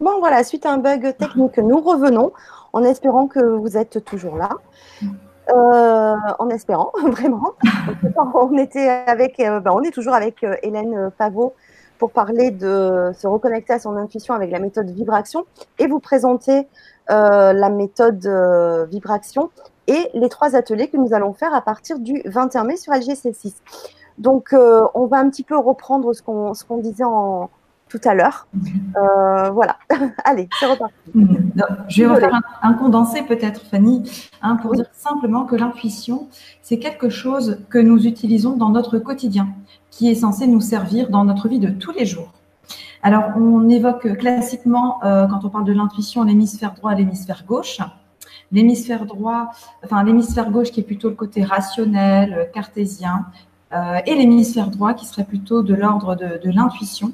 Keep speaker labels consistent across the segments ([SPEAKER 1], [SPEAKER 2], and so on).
[SPEAKER 1] Bon, voilà, suite à un bug technique, nous revenons en espérant que vous êtes toujours là. Euh, en espérant, vraiment. on, était avec, euh, ben, on est toujours avec euh, Hélène Pavot pour parler de se reconnecter à son intuition avec la méthode vibration et vous présenter la méthode vibration et les trois ateliers que nous allons faire à partir du 21 mai sur LGC6. Donc, on va un petit peu reprendre ce qu'on qu'on disait en, tout à l'heure. Euh, voilà. Allez, c'est reparti.
[SPEAKER 2] Je vais refaire un, condensé peut-être, Fanny, hein, pour dire simplement que l'intuition, c'est quelque chose que nous utilisons dans notre quotidien, qui est censé nous servir dans notre vie de tous les jours. Alors, on évoque classiquement, euh, quand on parle de l'intuition, l'hémisphère droit et l'hémisphère gauche. L'hémisphère droit, enfin l'hémisphère gauche qui est plutôt le côté rationnel, cartésien, euh, et l'hémisphère droit qui serait plutôt de l'ordre de l'intuition.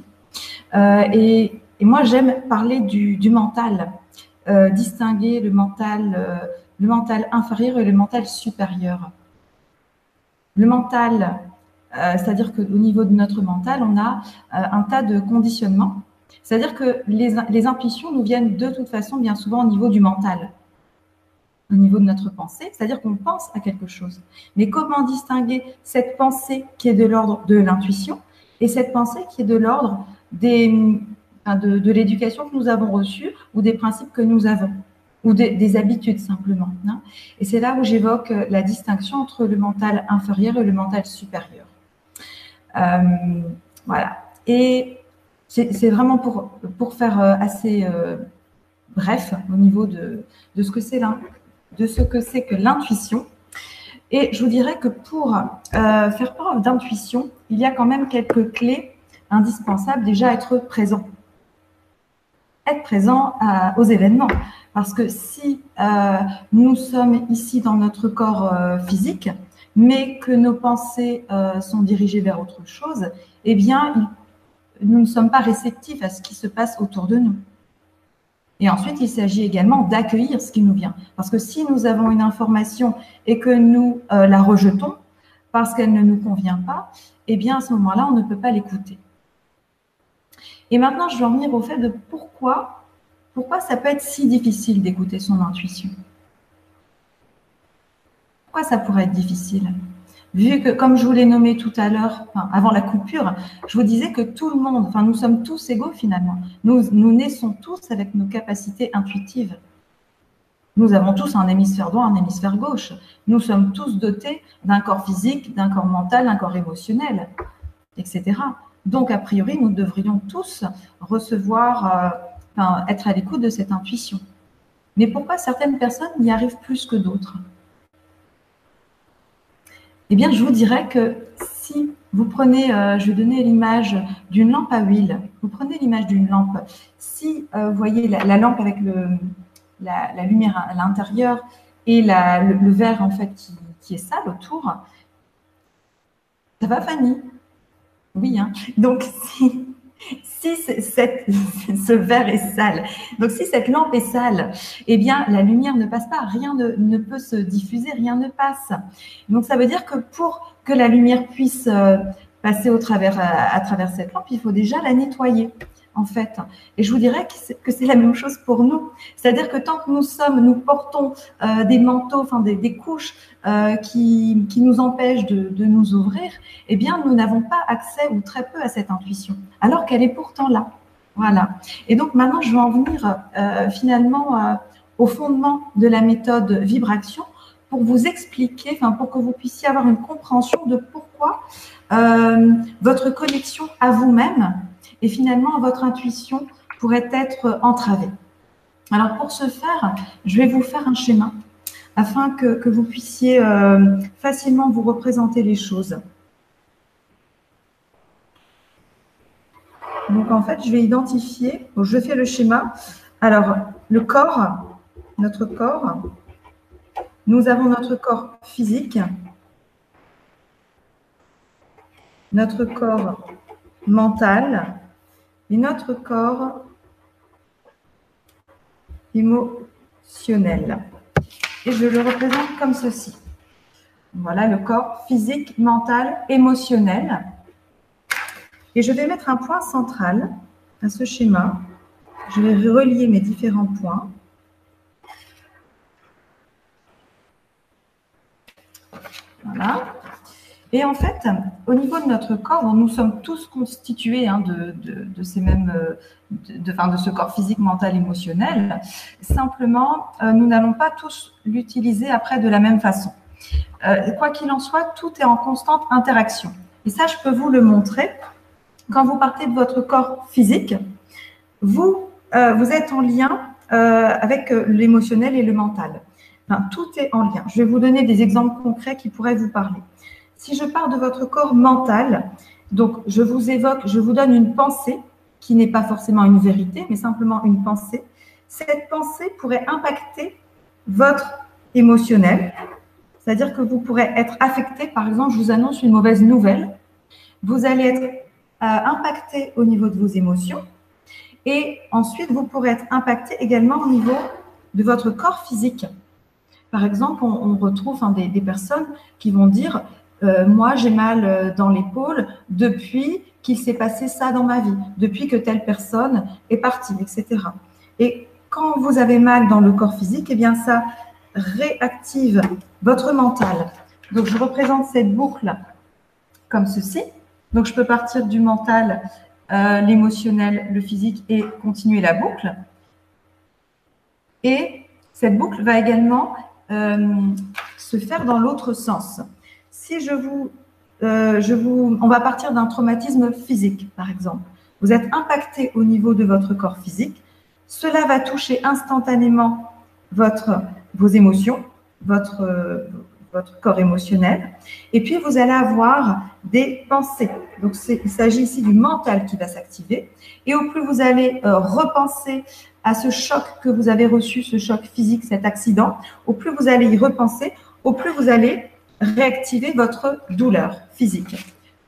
[SPEAKER 2] Euh, et, moi, j'aime parler du, mental, euh, distinguer le mental, euh, le mental inférieur et le mental supérieur. Le mental, c'est-à-dire qu'au niveau de notre mental, on a un tas de conditionnements. C'est-à-dire que les, les, intuitions nous viennent de toute façon bien souvent au niveau du mental, au niveau de notre pensée, c'est-à-dire qu'on pense à quelque chose. Mais comment distinguer cette pensée qui est de l'ordre de l'intuition et cette pensée qui est de l'ordre de, l'éducation que nous avons reçue ou des principes que nous avons ou des habitudes simplement. Hein. Et c'est là où j'évoque la distinction entre le mental inférieur et le mental supérieur. Euh, voilà. Et c'est vraiment pour, pour faire euh, assez euh, bref au niveau de, de ce que c'est de ce que c'est que l'intuition. Et je vous dirais que pour faire preuve d'intuition, il y a quand même quelques clés indispensable déjà être présent. Être présent euh, aux événements. Parce que si euh, nous sommes ici dans notre corps euh, physique, mais que nos pensées sont dirigées vers autre chose, eh bien, nous ne sommes pas réceptifs à ce qui se passe autour de nous. Et ensuite, il s'agit également d'accueillir ce qui nous vient. Parce que si nous avons une information et que nous la rejetons parce qu'elle ne nous convient pas, eh bien, à ce moment-là, on ne peut pas l'écouter. Et maintenant, je vais en venir au fait de pourquoi, pourquoi ça peut être si difficile d'écouter son intuition. Pourquoi ça pourrait être difficile? Vu que, comme je vous l'ai nommé tout à l'heure, avant la coupure, je vous disais que tout le monde, enfin, nous sommes tous égaux finalement. Nous, nous naissons tous avec nos capacités intuitives. Nous avons tous un hémisphère droit, un hémisphère gauche. Nous sommes tous dotés d'un corps physique, d'un corps mental, d'un corps émotionnel, etc. Donc, a priori, nous devrions tous recevoir, euh, être à l'écoute de cette intuition. Mais pourquoi certaines personnes y arrivent plus que d'autres? Eh bien, je vous dirais que si vous prenez, euh, je vais donner l'image d'une lampe à huile, vous prenez l'image d'une lampe, si euh, vous voyez la, lampe avec la, lumière à l'intérieur et le, verre en fait qui, qui est sale autour, ça va Fanny oui, hein. donc si, si cette, ce verre est sale, donc si cette lampe est sale, eh bien la lumière ne passe pas, rien ne, peut se diffuser, rien ne passe. Donc ça veut dire que pour que la lumière puisse euh, passer au travers, à travers cette lampe, il faut déjà la nettoyer en fait. Et je vous dirais que c'est la même chose pour nous. C'est-à-dire que tant que nous sommes, nous portons euh, des manteaux, enfin des, couches euh, qui, qui, nous empêchent de, de, nous ouvrir, eh bien, nous n'avons pas accès ou très peu à cette intuition, alors qu'elle est pourtant là. Voilà. Et donc maintenant, je vais en venir euh, finalement au fondement de la méthode vibration pour vous expliquer, enfin pour que vous puissiez avoir une compréhension de pourquoi votre connexion à vous-même et finalement votre intuition pourrait être entravée. Alors pour ce faire, je vais vous faire un schéma afin que, vous puissiez euh, facilement vous représenter les choses. Donc en fait, je vais identifier, je fais le schéma. Alors le corps, notre corps, nous avons notre corps physique, notre corps mental, et notre corps émotionnel. Et je le représente comme ceci. Voilà le corps physique, mental, émotionnel. Et je vais mettre un point central à ce schéma. je vais relier mes différents points. Voilà. Et en fait, au niveau de notre corps, nous sommes tous constitués hein, de, ces mêmes, euh, de, de, ce corps physique, mental, émotionnel. Simplement, euh, nous n'allons pas tous l'utiliser après de la même façon. Euh, quoi qu'il en soit, tout est en constante interaction. Et ça, je peux vous le montrer. Quand vous partez de votre corps physique, vous, vous êtes en lien avec l'émotionnel et le mental. Tout est en lien. Je vais vous donner des exemples concrets qui pourraient vous parler. Si je pars de votre corps mental, donc je vous évoque, je vous donne une pensée qui n'est pas forcément une vérité, mais simplement une pensée. Cette pensée pourrait impacter votre émotionnel, c'est-à-dire que vous pourrez être affecté, par exemple, je vous annonce une mauvaise nouvelle, vous allez être euh, impacté au niveau de vos émotions, et ensuite vous pourrez être impacté également au niveau de votre corps physique. Par exemple, on, retrouve des, personnes qui vont dire euh, moi j'ai mal euh, dans l'épaule depuis qu'il s'est passé ça dans ma vie, depuis que telle personne est partie, etc. Et quand vous avez mal dans le corps physique, eh bien ça réactive votre mental. Donc je représente cette boucle comme ceci. Donc je peux partir du mental, euh, l'émotionnel, le physique et continuer la boucle. Et cette boucle va également se faire dans l'autre sens si je vous, euh, je vous, on va partir d'un traumatisme physique, par exemple. Vous êtes impacté au niveau de votre corps physique. Cela va toucher instantanément votre, vos émotions, votre, votre corps émotionnel. Et puis, vous allez avoir des pensées. Donc, il s'agit ici du mental qui va s'activer. Et au plus vous allez euh, repenser à ce choc que vous avez reçu, ce choc physique, cet accident, au plus vous allez y repenser, au plus vous allez réactiver votre douleur physique.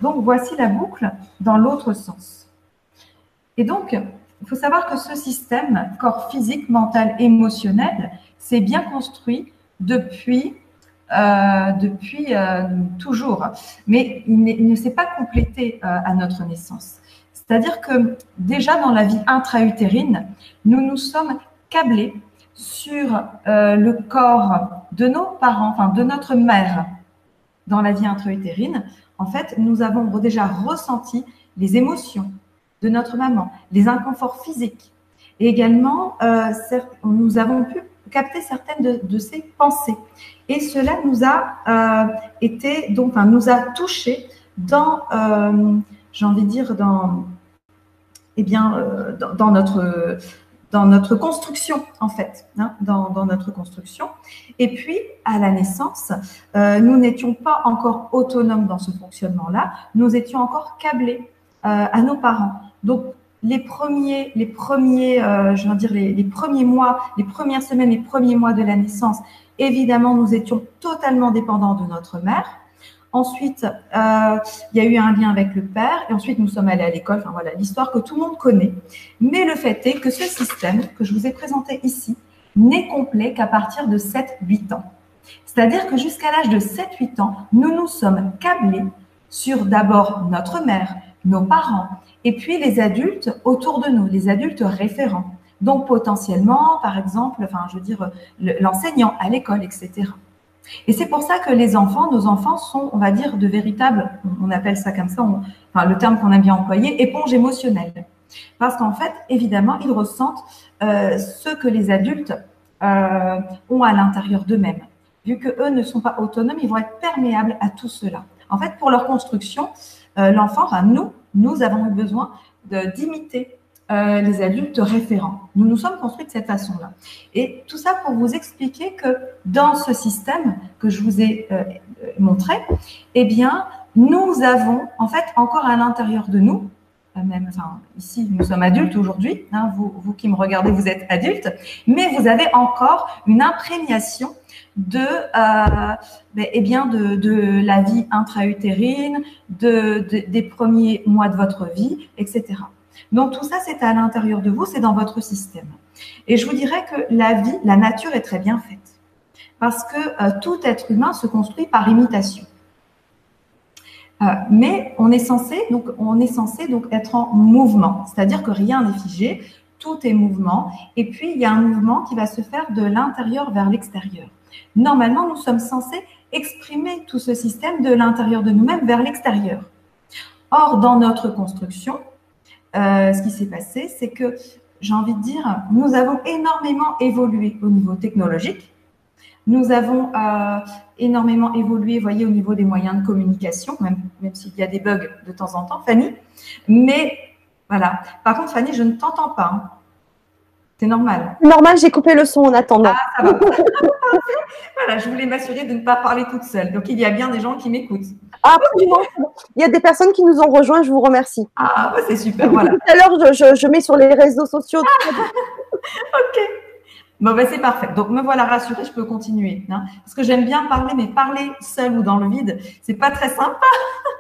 [SPEAKER 2] Donc, voici la boucle dans l'autre sens. Et donc, il faut savoir que ce système, corps physique, mental, émotionnel, s'est bien construit depuis, euh, depuis euh, toujours. Mais il, ne s'est pas complété euh, à notre naissance. C'est-à-dire que déjà dans la vie intra-utérine, nous nous sommes câblés sur le corps de nos parents, de notre mère, dans la vie intra-utérine, en fait, nous avons déjà ressenti les émotions de notre maman, les inconforts physiques. Et également, euh, nous avons pu capter certaines de, ses pensées. Et cela nous a euh, été, donc, nous a touché dans, euh, j'ai envie de dire, dans, eh bien, dans, notre dans notre construction, en fait, hein, dans, notre construction. Et puis, à la naissance, euh, nous n'étions pas encore autonomes dans ce fonctionnement-là, nous étions encore câblés euh, à nos parents. Donc, les premiers, les premiers, euh, je veux dire, les, les, premiers mois, les premières semaines, les premiers mois de la naissance, évidemment, nous étions totalement dépendants de notre mère. Ensuite, euh, il y a eu un lien avec le père. Et ensuite, nous sommes allés à l'école. Enfin, voilà, l'histoire que tout le monde connaît. Mais le fait est que ce système que je vous ai présenté ici n'est complet qu'à partir de 7-8 ans. C'est-à-dire que jusqu'à l'âge de 7-8 ans, nous nous sommes câblés sur d'abord notre mère, nos parents, et puis les adultes autour de nous, les adultes référents. Donc potentiellement, par exemple, enfin, je veux dire, l'enseignant à l'école, etc. Et c'est pour ça que les enfants, nos enfants sont, on va dire, de véritables, on appelle ça comme ça, le terme qu'on aime bien employer, éponge émotionnelle. Parce qu'en fait, évidemment, ils ressentent euh, ce que les adultes euh, ont à l'intérieur d'eux-mêmes. Vu que eux ne sont pas autonomes, ils vont être perméables à tout cela. En fait, pour leur construction, euh, l'enfant, nous, nous avons eu besoin d'imiter euh, les adultes référents. Nous nous sommes construits de cette façon-là. Et tout ça pour vous expliquer que dans ce système que je vous ai euh, montré, eh bien, nous avons en fait encore à l'intérieur de nous, euh, même, enfin, ici nous sommes adultes aujourd'hui, hein, vous, qui me regardez, vous êtes adultes, mais vous avez encore une imprégnation de, ben, eh bien de, la vie intra-utérine, de, de, des premiers mois de votre vie, etc. Donc tout ça, c'est à l'intérieur de vous, c'est dans votre système. Et je vous dirais que la vie, la nature est très bien faite. Parce que euh, tout être humain se construit par imitation. Euh, mais on est censé donc on est censé donc être en mouvement, c'est-à-dire que rien n'est figé, tout est mouvement. Et puis, il y a un mouvement qui va se faire de l'intérieur vers l'extérieur. Normalement, nous sommes censés exprimer tout ce système de l'intérieur de nous-mêmes vers l'extérieur. Or, dans notre construction, euh, ce qui s'est passé, c'est que, j'ai envie de dire, nous avons énormément évolué au niveau technologique. Nous avons euh, énormément évolué, voyez, au niveau des moyens de communication, même, même s'il y a des bugs de temps en temps, Fanny. Mais voilà. Par contre, Fanny, je ne t'entends pas. Hein. C'est normal.
[SPEAKER 1] Normal, j'ai coupé le son en attendant. Ah, ça va.
[SPEAKER 2] voilà, je voulais m'assurer de ne pas parler toute seule. Donc, il y a bien des gens qui m'écoutent.
[SPEAKER 1] Ah, absolument. Il y a des personnes qui nous ont rejoints, je vous remercie.
[SPEAKER 2] Ah, bah, c'est super, voilà. Tout
[SPEAKER 1] à l'heure, je, mets sur les réseaux sociaux.
[SPEAKER 2] ok. Bon, bah, c'est parfait. Donc, me voilà rassurée, je peux continuer. Hein. parce que j'aime bien parler, mais parler seul ou dans le vide, c'est pas très sympa.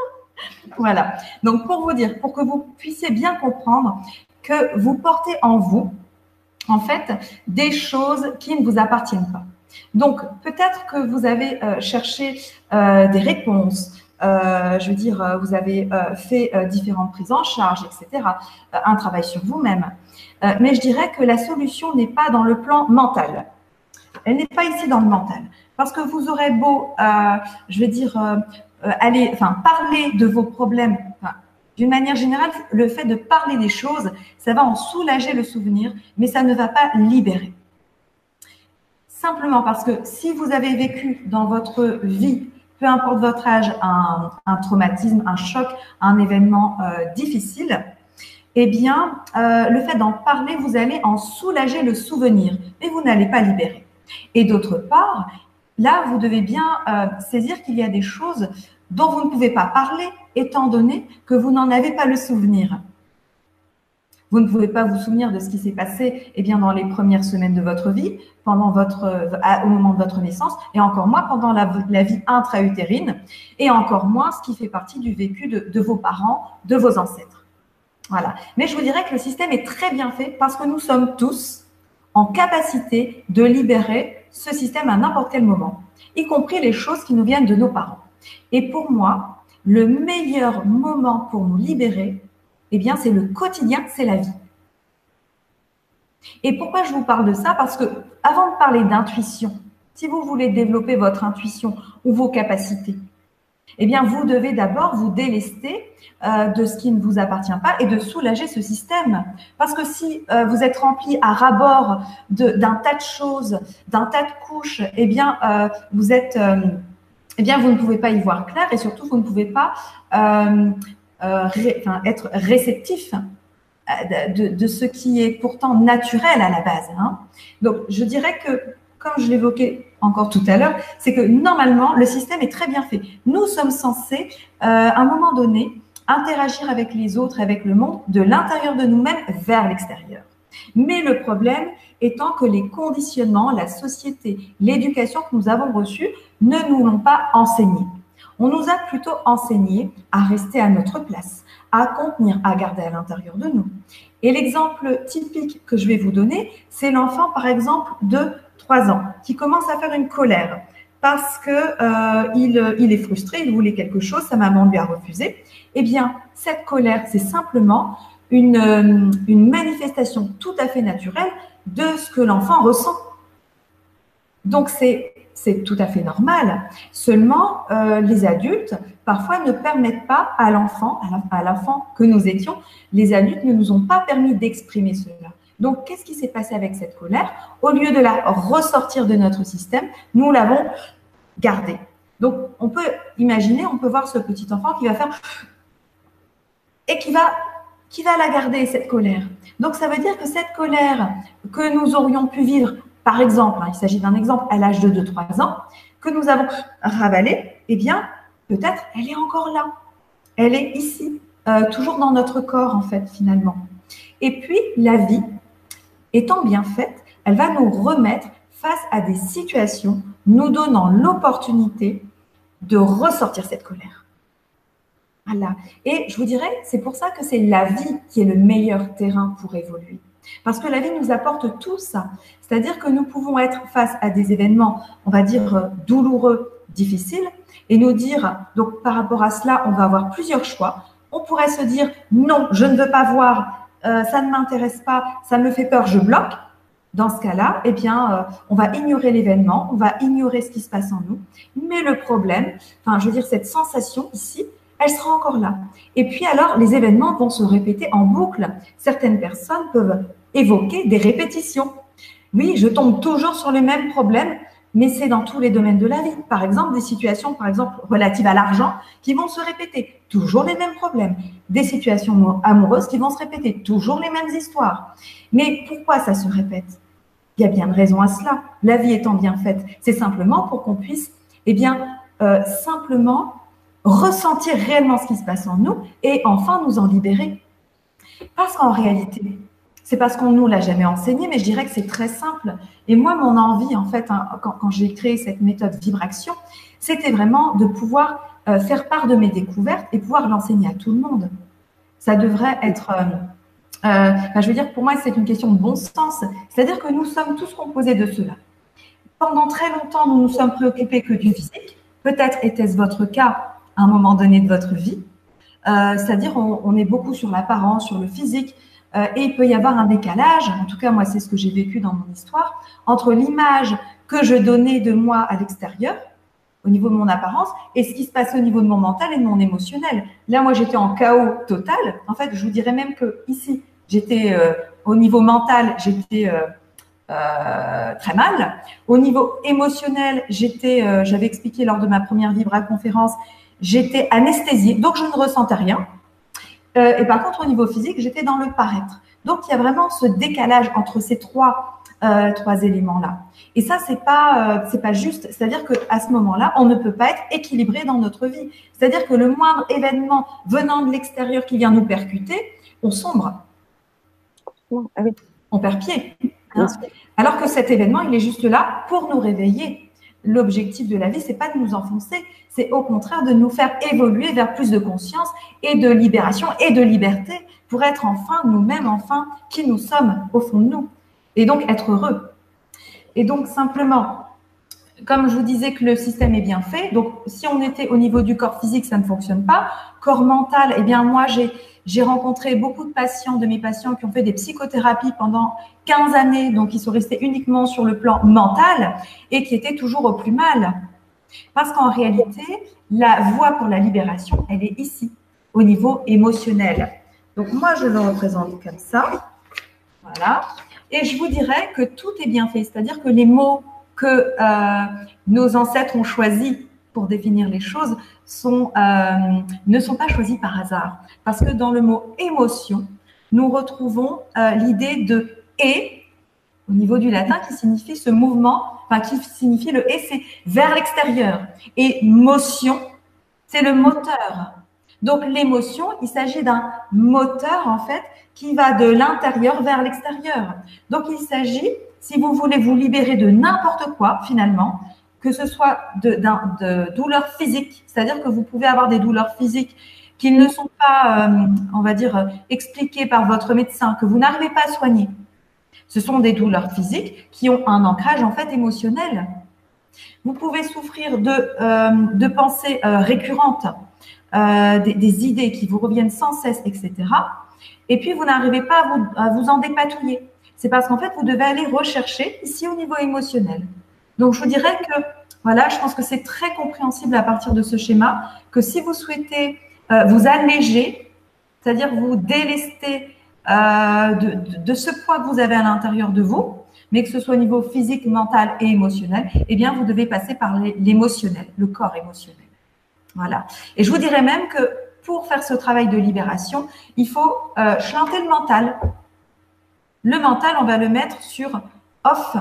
[SPEAKER 2] voilà. Donc, pour vous dire, pour que vous puissiez bien comprendre que vous portez en vous en fait des choses qui ne vous appartiennent pas. Donc peut-être que vous avez euh, cherché euh, des réponses, euh, je veux dire, vous avez fait différentes prises en charge, etc., un travail sur vous-même. mais je dirais que la solution n'est pas dans le plan mental. Elle n'est pas ici dans le mental. Parce que vous aurez beau, je veux dire, aller, enfin, parler de vos problèmes, d'une manière générale, le fait de parler des choses, ça va en soulager le souvenir, mais ça ne va pas libérer. Simplement parce que si vous avez vécu dans votre vie, peu importe votre âge, un, traumatisme, un choc, un événement euh, difficile, eh bien, euh, le fait d'en parler, vous allez en soulager le souvenir, mais vous n'allez pas libérer. Et d'autre part, là, vous devez bien euh, saisir qu'il y a des choses dont vous ne pouvez pas parler, étant donné que vous n'en avez pas le souvenir. Vous ne pouvez pas vous souvenir de ce qui s'est passé eh dans les premières semaines de votre vie, votre, au moment de votre naissance, et encore moins pendant la, vie intra-utérine, et encore moins ce qui fait partie du vécu de, de vos parents, de vos ancêtres. Voilà. Mais je vous dirais que le système est très bien fait parce que nous sommes tous en capacité de libérer ce système à n'importe quel moment, y compris les choses qui nous viennent de nos parents. Et pour moi, le meilleur moment pour nous libérer, eh bien, c'est le quotidien, c'est la vie. Et pourquoi je vous parle de ça? Parce que avant de parler d'intuition, si vous voulez développer votre intuition ou vos capacités, eh bien, vous devez d'abord vous délester euh, de ce qui ne vous appartient pas et de soulager ce système. Parce que si euh, vous êtes rempli à rabord d'un tas de choses, d'un tas de couches, eh bien, euh, vous êtes eh bien, vous ne pouvez pas y voir clair et surtout, vous ne pouvez pas euh, euh, être réceptif euh, de, ce qui est pourtant naturel à la base. Hein. Donc, je dirais que, comme je l'évoquais encore tout à l'heure, c'est que normalement, le système est très bien fait. Nous sommes censés, à un moment donné, interagir avec les autres, avec le monde, de l'intérieur de nous-mêmes vers l'extérieur. Mais le problème étant que les conditionnements, la société, l'éducation que nous avons reçue ne nous l'ont pas enseigné. On nous a plutôt enseigné à rester à notre place, à contenir, à garder à l'intérieur de nous. Et l'exemple typique que je vais vous donner, c'est l'enfant, par exemple, de 3 ans, qui commence à faire une colère parce qu'il euh, est frustré, il voulait quelque chose, sa maman lui a refusé. Eh bien, cette colère, c'est simplement une, euh, une manifestation tout à fait naturelle de ce que l'enfant ressent. Donc, c'est tout à fait normal. Seulement, euh, les adultes, parfois, ne permettent pas à l'enfant, à l'enfant que nous étions, les adultes ne nous ont pas permis d'exprimer cela. Donc, qu'est-ce qui s'est passé avec cette colère? Au lieu de la ressortir de notre système, nous l'avons gardée. Donc, on peut imaginer, on peut voir ce petit enfant qui va faire et qui va, qui va la garder, cette colère? Donc, ça veut dire que cette colère que nous aurions pu vivre par exemple, hein, il s'agit d'un exemple à l'âge de 2-3 ans, que nous avons ravalé, eh bien, peut-être elle est encore là. Elle est ici, euh, toujours dans notre corps, en fait, finalement. Et puis, la vie, étant bien faite, elle va nous remettre face à des situations, nous donnant l'opportunité de ressortir cette colère. Voilà. Et je vous dirais, c'est pour ça que c'est la vie qui est le meilleur terrain pour évoluer. Parce que la vie nous apporte tout ça. C'est-à-dire que nous pouvons être face à des événements, on va dire, euh, douloureux, difficiles, et nous dire, donc par rapport à cela, on va avoir plusieurs choix. On pourrait se dire, non, je ne veux pas voir euh, ça ne m'intéresse pas, ça me fait peur, je bloque. Dans ce cas-là, eh bien, euh, on va ignorer l'événement, on va ignorer ce qui se passe en nous. Mais le problème, enfin, je veux dire, cette sensation ici, elle sera encore là. Et puis alors, les événements vont se répéter en boucle. Certaines personnes peuvent évoquer des répétitions. Oui, je tombe toujours sur les mêmes problèmes, mais c'est dans tous les domaines de la vie. Par exemple, des situations, par exemple, relatives à l'argent, qui vont se répéter. Toujours les mêmes problèmes. Des situations amoureuses qui vont se répéter. Toujours les mêmes histoires. Mais pourquoi ça se répète? Il y a bien de raison à cela. La vie étant bien faite, c'est simplement pour qu'on puisse, eh bien, euh, simplement ressentir réellement ce qui se passe en nous et enfin nous en libérer. Parce qu'en réalité, c'est parce qu'on nous l'a jamais enseigné, mais je dirais que c'est très simple. Et moi, mon envie, en fait, hein, quand, j'ai créé cette méthode vibration, c'était vraiment de pouvoir euh, faire part de mes découvertes et pouvoir l'enseigner à tout le monde. Ça devrait être, euh, euh, je veux dire, pour moi, c'est une question de bon sens. C'est-à-dire que nous sommes tous composés de cela. Pendant très longtemps, nous nous sommes préoccupés que du physique. Peut-être était-ce votre cas à un moment donné de votre vie. Euh, c'est-à-dire, on, est beaucoup sur l'apparence, sur le physique, euh, et il peut y avoir un décalage, en tout cas, moi, c'est ce que j'ai vécu dans mon histoire, entre l'image que je donnais de moi à l'extérieur, au niveau de mon apparence, et ce qui se passe au niveau de mon mental et de mon émotionnel. Là, moi, j'étais en chaos total. En fait, je vous dirais même que ici, j'étais euh, au niveau mental, j'étais très mal. Au niveau émotionnel, j'étais, j'avais expliqué lors de ma première Vibra conférence, j'étais anesthésiée, donc je ne ressentais rien. Euh, et par contre, au niveau physique, j'étais dans le paraître. Donc, il y a vraiment ce décalage entre ces trois, euh, trois éléments-là. Et ça, c'est pas, euh, c'est pas juste. C'est-à-dire que à ce moment-là, on ne peut pas être équilibré dans notre vie. C'est-à-dire que le moindre événement venant de l'extérieur qui vient nous percuter, on sombre. Ah on perd pied. Hein. Alors que cet événement, il est juste là pour nous réveiller l'objectif de la vie, c'est pas de nous enfoncer, c'est au contraire de nous faire évoluer vers plus de conscience et de libération et de liberté pour être enfin nous-mêmes, enfin qui nous sommes au fond de nous et donc être heureux. Et donc simplement, comme je vous disais que le système est bien fait, donc si on était au niveau du corps physique, ça ne fonctionne pas. Corps mental, eh bien moi j'ai j'ai rencontré beaucoup de patients, de mes patients qui ont fait des psychothérapies pendant 15 années, donc ils sont restés uniquement sur le plan mental et qui étaient toujours au plus mal. Parce qu'en réalité, la voie pour la libération, elle est ici, au niveau émotionnel. Donc moi, je le représente comme ça. Voilà. Et je vous dirais que tout est bien fait, c'est-à-dire que les mots que euh, nos ancêtres ont choisis pour définir les choses euh, ne sont pas choisis par hasard. Parce que dans le mot émotion, nous retrouvons euh, l'idée de et au niveau du latin qui signifie ce mouvement, enfin qui signifie le et, c'est vers l'extérieur. Et motion, c'est le moteur. Donc l'émotion, il s'agit d'un moteur en fait qui va de l'intérieur vers l'extérieur. Donc il s'agit, si vous voulez vous libérer de n'importe quoi finalement, que ce soit de, douleurs physiques, c'est-à-dire que vous pouvez avoir des douleurs physiques qui ne sont pas, euh, on va dire, expliquées par votre médecin, que vous n'arrivez pas à soigner. Ce sont des douleurs physiques qui ont un ancrage en fait émotionnel. Vous pouvez souffrir de, euh, pensées euh, récurrentes, des, des, idées qui vous reviennent sans cesse, etc. Et puis vous n'arrivez pas à vous, à vous en dépatouiller. C'est parce qu'en fait, vous devez aller rechercher ici au niveau émotionnel. Donc, je vous dirais que, voilà, je pense que c'est très compréhensible à partir de ce schéma, que si vous souhaitez euh, vous alléger, c'est-à-dire vous délester euh, de, ce poids que vous avez à l'intérieur de vous, mais que ce soit au niveau physique, mental et émotionnel, eh bien, vous devez passer par l'émotionnel, le corps émotionnel. Voilà. Et je vous dirais même que pour faire ce travail de libération, il faut euh, chanter le mental. Le mental, on va le mettre sur off,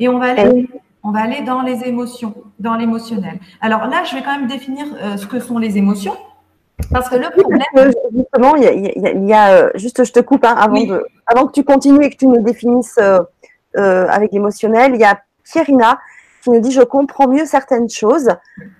[SPEAKER 2] et on va aller, on va aller dans les émotions, dans l'émotionnel. Alors là, je vais quand même définir euh, ce que sont les émotions. Parce que le problème.
[SPEAKER 1] justement, il y a, euh, juste, je te coupe hein, avant, avant que tu continues et que tu nous définisses euh, avec l'émotionnel. Il y a Pierina qui nous dit Je comprends mieux certaines choses.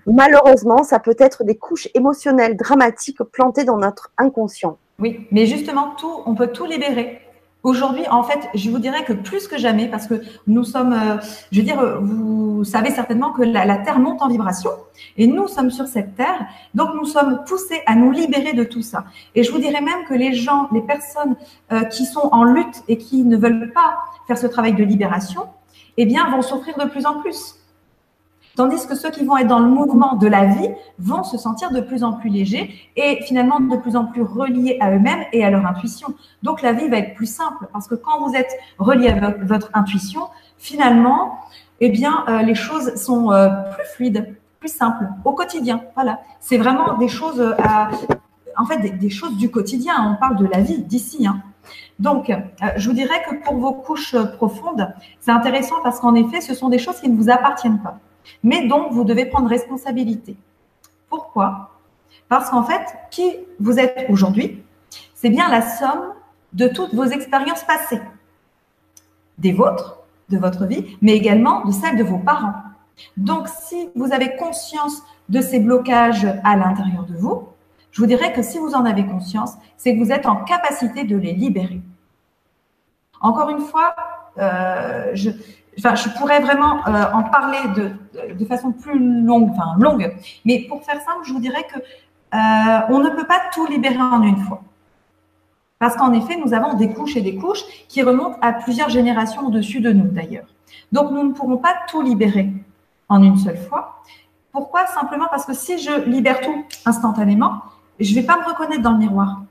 [SPEAKER 1] Malheureusement, ça peut être des couches émotionnelles dramatiques plantées dans notre inconscient.
[SPEAKER 2] Oui, mais justement, tout, on peut tout libérer. Aujourd'hui, en fait, je vous dirais que plus que jamais, parce que nous sommes, euh, je veux dire, vous savez certainement que la, Terre monte en vibration et nous sommes sur cette Terre, donc nous sommes poussés à nous libérer de tout ça. Et je vous dirais même que les gens, les personnes euh, qui sont en lutte et qui ne veulent pas faire ce travail de libération, eh bien, vont souffrir de plus en plus. Tandis que ceux qui vont être dans le mouvement de la vie vont se sentir de plus en plus légers et finalement de plus en plus reliés à eux-mêmes et à leur intuition. Donc la vie va être plus simple parce que quand vous êtes relié à votre intuition, finalement, eh bien, euh, les choses sont euh, plus fluides, plus simples au quotidien. Voilà, c'est vraiment des choses euh, en fait, des, choses du quotidien. On parle de la vie d'ici. Hein. Donc, je vous dirais que pour vos couches profondes, c'est intéressant parce qu'en effet, ce sont des choses qui ne vous appartiennent pas mais dont vous devez prendre responsabilité. Pourquoi? Parce qu'en fait, qui vous êtes aujourd'hui, c'est bien la somme de toutes vos expériences passées, des vôtres, de votre vie, mais également de celles de vos parents. Donc, si vous avez conscience de ces blocages à l'intérieur de vous, je vous dirais que si vous en avez conscience, c'est que vous êtes en capacité de les libérer. Encore une fois, euh, je, je pourrais vraiment euh, en parler de, de, façon plus longue, enfin longue, mais pour faire simple, je vous dirais que euh, on ne peut pas tout libérer en une fois. Parce qu'en effet, nous avons des couches et des couches qui remontent à plusieurs générations au-dessus de nous d'ailleurs. Donc, nous ne pourrons pas tout libérer en une seule fois. Pourquoi? Simplement parce que si je libère tout instantanément, je ne vais pas me reconnaître dans le miroir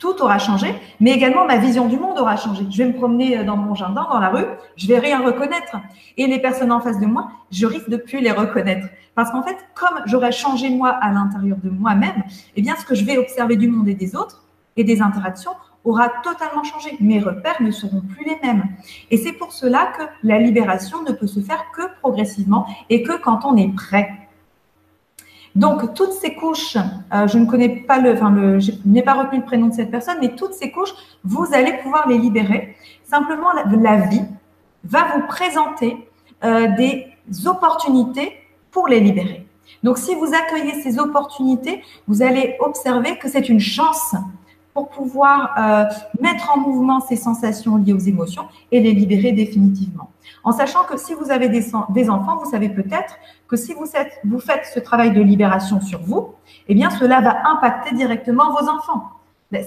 [SPEAKER 2] tout aura changé, mais également ma vision du monde aura changé. Je vais me promener euh, dans mon jardin, dans la rue, je vais rien reconnaître. Et les personnes en face de moi, je risque de plus les reconnaître. Parce qu'en fait, comme j'aurais changé moi à l'intérieur de moi-même, eh bien, ce que je vais observer du monde et des autres et des interactions aura totalement changé. Mes repères ne seront plus les mêmes. Et c'est pour cela que la libération ne peut se faire que progressivement et que quand on est prêt. Donc, toutes ces couches, euh, je ne connais pas le, enfin, je n'ai pas retenu le prénom de cette personne, mais toutes ces couches, vous allez pouvoir les libérer. Simplement, la, vie va vous présenter euh, des opportunités pour les libérer. Donc, si vous accueillez ces opportunités, vous allez observer que c'est une chance pour pouvoir euh, mettre en mouvement ces sensations liées aux émotions et les libérer définitivement. En sachant que si vous avez des, enfants, vous savez peut-être que si vous faites, ce travail de libération sur vous, eh bien cela va impacter directement vos enfants.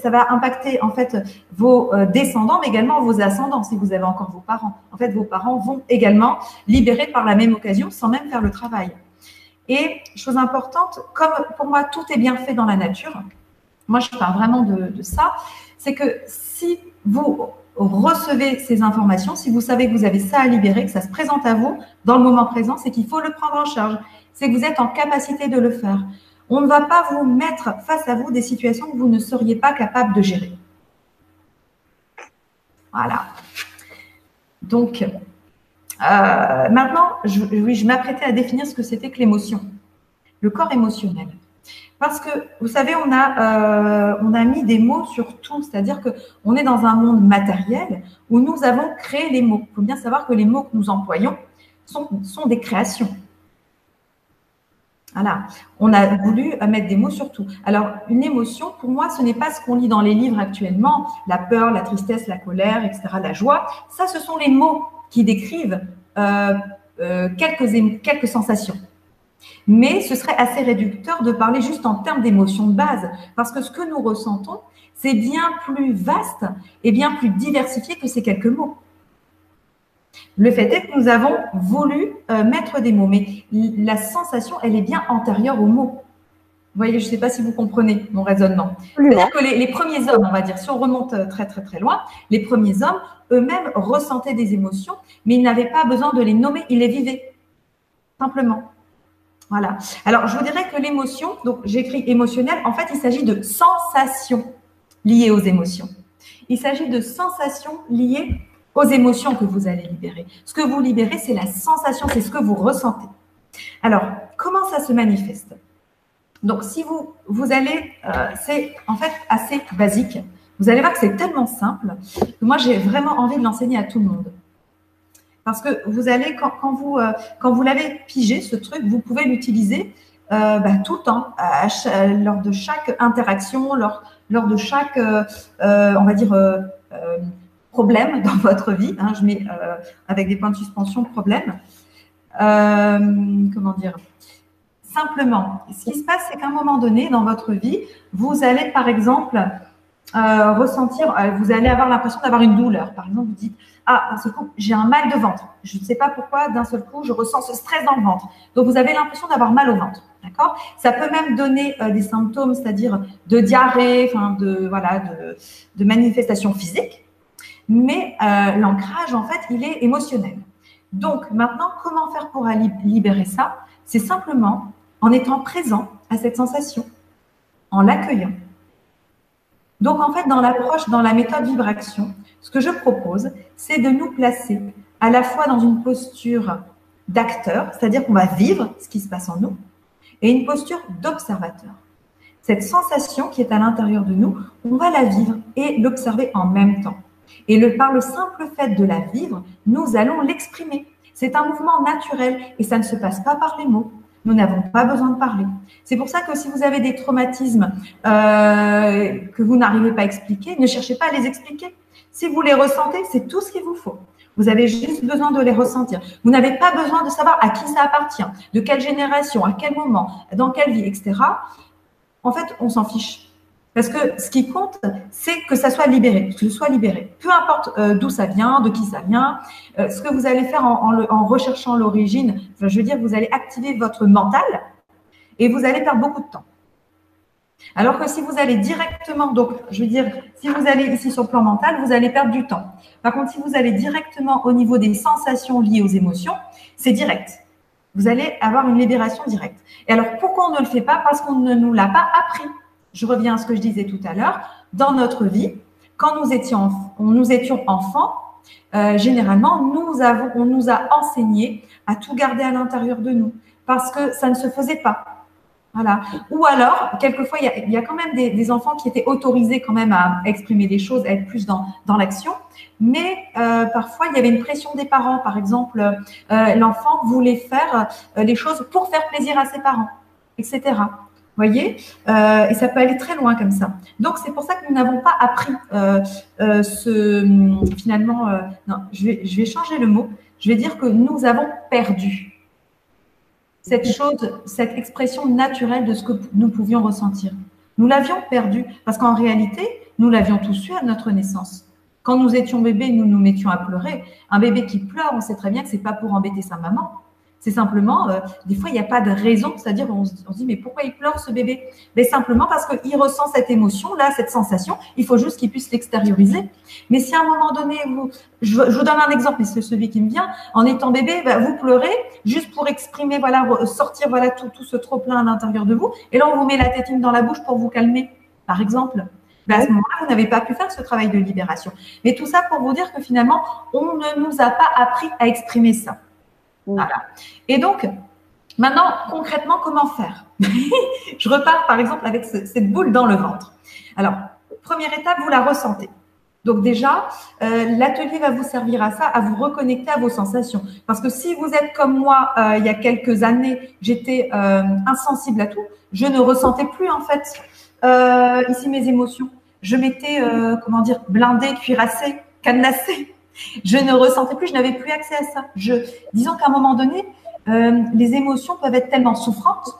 [SPEAKER 2] Ça va impacter en fait vos euh, descendants, mais également vos ascendants, si vous avez encore vos parents. En fait, vos parents vont également libérer par la même occasion sans même faire le travail. Et chose importante, comme pour moi tout est bien fait dans la nature, moi je parle vraiment de, ça, c'est que si vous recevez ces informations, si vous savez que vous avez ça à libérer, que ça se présente à vous dans le moment présent, c'est qu'il faut le prendre en charge. C'est que vous êtes en capacité de le faire. On ne va pas vous mettre face à vous des situations que vous ne seriez pas capable de gérer. Voilà. Donc, euh, maintenant, oui, je m'apprêtais à définir ce que c'était que l'émotion, le corps émotionnel. Parce que, vous savez, on a, euh, on a mis des mots sur tout, c'est-à-dire qu'on est dans un monde matériel où nous avons créé les mots. Il faut bien savoir que les mots que nous employons sont, sont des créations. Voilà, on a voulu mettre des mots sur tout. Alors, une émotion, pour moi, ce n'est pas ce qu'on lit dans les livres actuellement, la peur, la tristesse, la colère, etc., la joie. Ça, ce sont les mots qui décrivent euh, euh, quelques sensations. Mais ce serait assez réducteur de parler juste en termes d'émotions de base, parce que ce que nous ressentons, c'est bien plus vaste et bien plus diversifié que ces quelques mots. Le fait est que nous avons voulu euh, mettre des mots, mais la sensation, elle est bien antérieure aux mots. Vous voyez, je ne sais pas si vous comprenez mon raisonnement. C'est-à-dire que les, les, premiers hommes, on va dire, si on remonte euh, très très très loin, les premiers hommes eux-mêmes ressentaient des émotions, mais ils n'avaient pas besoin de les nommer, ils les vivaient, simplement. Voilà. Alors, je vous dirais que l'émotion, donc j'écris émotionnel, en fait, il s'agit de sensations liées aux émotions. Il s'agit de sensations liées aux émotions que vous allez libérer. Ce que vous libérez, c'est la sensation, c'est ce que vous ressentez. Alors, comment ça se manifeste? Donc, si vous, vous allez, euh, c'est en fait assez basique. Vous allez voir que c'est tellement simple que moi, j'ai vraiment envie de l'enseigner à tout le monde. Parce que vous allez, quand, vous, euh, quand vous l'avez pigé, ce truc, vous pouvez l'utiliser euh, bah, tout le temps, lors de chaque interaction, lors, lors de chaque, euh, on va dire, problème dans votre vie. Hein, je mets avec des points de suspension problème. comment dire? Simplement, ce qui se passe, c'est qu'à un moment donné dans votre vie, vous allez par exemple ressentir, vous allez avoir l'impression d'avoir une douleur. Par exemple, vous dites Ah, d'un seul coup, j'ai un mal de ventre. Je ne sais pas pourquoi, d'un seul coup, je ressens ce stress dans le ventre. Donc, vous avez l'impression d'avoir mal au ventre. D'accord? Ça peut même donner euh, des symptômes, c'est-à-dire de diarrhée, enfin, de, voilà, de, de manifestations physiques. Mais l'ancrage, en fait, il est émotionnel. Donc, maintenant, comment faire pour libérer ça? C'est simplement en étant présent à cette sensation, en l'accueillant. Donc en fait, dans l'approche, dans la méthode vibration, ce que je propose, c'est de nous placer à la fois dans une posture d'acteur, c'est-à-dire qu'on va vivre ce qui se passe en nous, et une posture d'observateur. Cette sensation qui est à l'intérieur de nous, on va la vivre et l'observer en même temps. Et par le simple fait de la vivre, nous allons l'exprimer. C'est un mouvement naturel et ça ne se passe pas par les mots, nous n'avons pas besoin de parler. C'est pour ça que si vous avez des traumatismes euh, que vous n'arrivez pas à expliquer, ne cherchez pas à les expliquer. Si vous les ressentez, c'est tout ce qu'il vous faut. Vous avez juste besoin de les ressentir. Vous n'avez pas besoin de savoir à qui ça appartient, de quelle génération, à quel moment, dans quelle vie, etc. En fait, on s'en fiche. Parce que ce qui compte, c'est que ça soit libéré, que ce soit libéré. Peu importe euh, d'où ça vient, de qui ça vient, euh, ce que vous allez faire en, recherchant l'origine, je veux dire, vous allez activer votre mental et vous allez perdre beaucoup de temps. Alors que si vous allez directement, donc je veux dire, si vous allez ici sur le plan mental, vous allez perdre du temps. Par contre, si vous allez directement au niveau des sensations liées aux émotions, c'est direct. Vous allez avoir une libération directe. Et alors, pourquoi on ne le fait pas? Parce qu'on ne nous l'a pas appris je reviens à ce que je disais tout à l'heure, dans notre vie, quand nous étions, nous étions enfants, euh, généralement, on nous a enseigné à tout garder à l'intérieur de nous parce que ça ne se faisait pas. Voilà. Ou alors, quelquefois, il y a, quand même des, enfants qui étaient autorisés quand même à exprimer des choses, à être plus dans, dans l'action. Mais euh, parfois, il y avait une pression des parents. Par exemple, euh, l'enfant voulait faire les choses pour faire plaisir à ses parents, etc voyez euh, Et ça peut aller très loin comme ça. Donc, c'est pour ça que nous n'avons pas appris euh, euh, ce. Finalement, non, je vais, je vais changer le mot. Je vais dire que nous avons perdu cette chose, cette expression naturelle de ce que nous pouvions ressentir. Nous l'avions perdu parce qu'en réalité, nous l'avions tous eu à notre naissance. Quand nous étions bébés, nous nous mettions à pleurer. Un bébé qui pleure, on sait très bien que c'est pas pour embêter sa maman. C'est simplement, euh, des fois, il n'y a pas de raison, c'est-à-dire on, se dit, mais pourquoi il pleure ce bébé? Mais simplement parce qu'il ressent cette émotion-là, cette sensation, il faut juste qu'il puisse l'extérioriser. Mais si à un moment donné, vous, je, vous donne un exemple, et c'est celui qui me vient, en étant bébé, bah, vous pleurez juste pour exprimer, voilà, sortir voilà tout, tout ce trop-plein à l'intérieur de vous, et là, on vous met la tétine dans la bouche pour vous calmer, par exemple. Bah, à ce moment-là, vous n'avez pas pu faire ce travail de libération. Mais tout ça pour vous dire que finalement, on ne nous a pas appris à exprimer ça. Voilà. Et donc, maintenant, concrètement, comment faire Je repars, par exemple, avec cette boule dans le ventre. Alors, première étape, vous la ressentez. Donc déjà, euh, l'atelier va vous servir à ça, à vous reconnecter à vos sensations. Parce que si vous êtes comme moi, euh, il y a quelques années, j'étais euh, insensible à tout. Je ne ressentais plus en fait ici mes émotions. Je m'étais, comment dire, blindée, cuirassée, cadenassée. Je ne ressentais plus, je n'avais plus accès à ça. Disons qu'à un moment donné, euh, les émotions peuvent être tellement souffrantes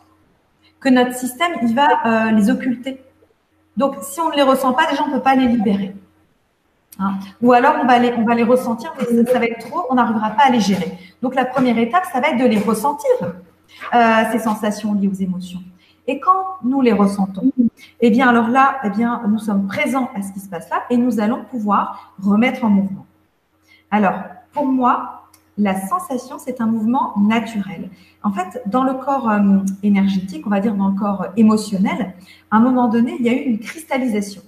[SPEAKER 2] que notre système, il va euh, les occulter. Donc, si on ne les ressent pas, déjà, on ne peut pas les libérer. Hein. Ou alors, on va, les, on va les ressentir, mais ça, va être trop, on n'arrivera pas à les gérer. Donc, la première étape, ça va être de les ressentir, euh, ces sensations liées aux émotions. Et quand nous les ressentons, eh bien, alors là, eh bien, nous sommes présents à ce qui se passe là et nous allons pouvoir remettre en mouvement. Alors, pour moi, la sensation, c'est un mouvement naturel. En fait, dans le corps euh, énergétique, on va dire dans le corps émotionnel, à un moment donné, il y a eu une cristallisation.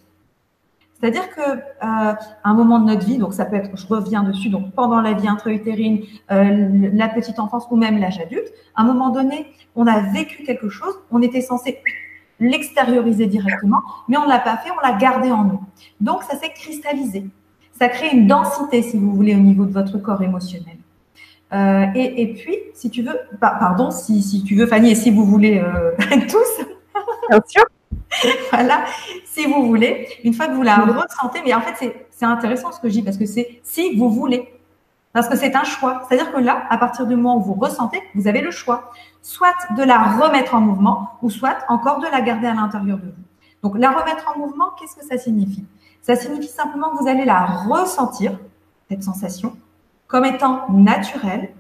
[SPEAKER 2] C'est-à-dire que euh, un moment de notre vie, donc ça peut être, je reviens dessus, donc pendant la vie intra-utérine, euh, la petite enfance ou même l'âge adulte, à un moment donné, on a vécu quelque chose, on était censé l'extérioriser directement, mais on ne l'a pas fait, on l'a gardé en nous. Donc ça s'est cristallisé ça crée une densité, si vous voulez, au niveau de votre corps émotionnel. Euh, et, puis, si tu veux, pardon, si, tu veux, Fanny, et si vous voulez euh, tous.
[SPEAKER 1] Bien sûr.
[SPEAKER 2] voilà, si vous voulez, une fois que vous la ressentez, mais en fait, c'est intéressant ce que je dis parce que c'est si vous voulez. Parce que c'est un choix. C'est-à-dire que là, à partir du moment où vous ressentez, vous avez le choix. Soit de la remettre en mouvement, ou soit encore de la garder à l'intérieur de vous. Donc, la remettre en mouvement, qu'est-ce que ça signifie? Ça signifie simplement que vous allez la ressentir, cette sensation, comme étant naturelle,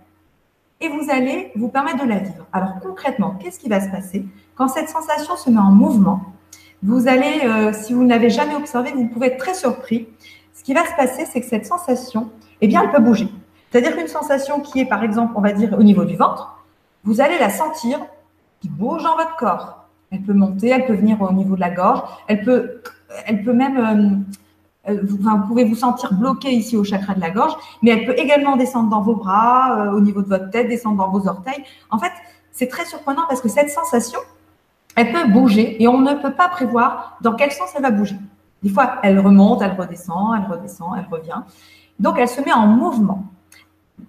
[SPEAKER 2] et vous allez vous permettre de la vivre. Alors, concrètement, qu'est-ce qui va se passer quand cette sensation se met en mouvement? Vous allez, euh, si vous ne l'avez jamais observé, vous pouvez être très surpris. Ce qui va se passer, c'est que cette sensation, eh bien, elle peut bouger. C'est-à-dire qu'une sensation qui est, par exemple, on va dire au niveau du ventre, vous allez la sentir qui bouge dans votre corps. Elle peut monter, elle peut venir au niveau de la gorge, elle peut, elle peut même, euh, euh, vous, pouvez vous sentir bloqué ici au chakra de la gorge, mais elle peut également descendre dans vos bras, euh, au niveau de votre tête, descendre dans vos orteils. En fait, c'est très surprenant parce que cette sensation, elle peut bouger et on ne peut pas prévoir dans quel sens elle va bouger. Des fois, elle remonte, elle redescend, elle redescend, elle revient. Donc, elle se met en mouvement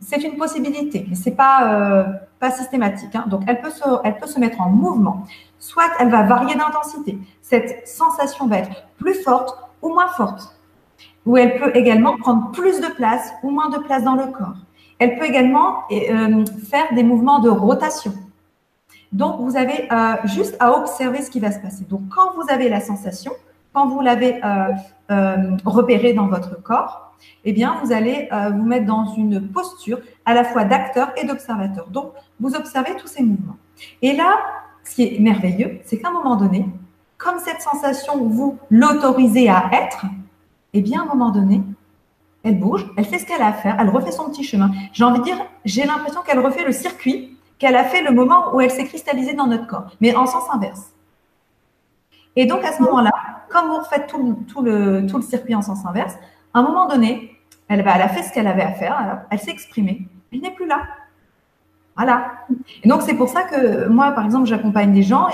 [SPEAKER 2] c'est une possibilité, mais c'est pas euh, pas systématique. Hein. Donc elle peut se elle peut se mettre en mouvement. Soit elle va varier d'intensité. Cette sensation va être plus forte ou moins forte. Ou elle peut également prendre plus de place ou moins de place dans le corps. Elle peut également euh, faire des mouvements de rotation. Donc vous avez euh, juste à observer ce qui va se passer. Donc quand vous avez la sensation, quand vous l'avez repérée dans votre corps, eh bien, vous allez euh, vous mettre dans une posture à la fois d'acteur et d'observateur. Donc, vous observez tous ces mouvements. Et là, ce qui est merveilleux, c'est qu'à un moment donné, comme cette sensation, vous l'autorisez à être, eh bien, à un moment donné, elle bouge, elle fait ce qu'elle a à faire, elle refait son petit chemin. J'ai envie de dire, j'ai l'impression qu'elle refait le circuit qu'elle a fait le moment où elle s'est cristallisée dans notre corps, mais en sens inverse. Et donc, à ce moment-là, comme vous refaites tout le, circuit en sens inverse, à un moment donné, elle, elle a fait ce qu'elle avait à faire, elle, s'est exprimée, elle n'est plus là. Voilà. Et donc, c'est pour ça que moi, par exemple, j'accompagne des gens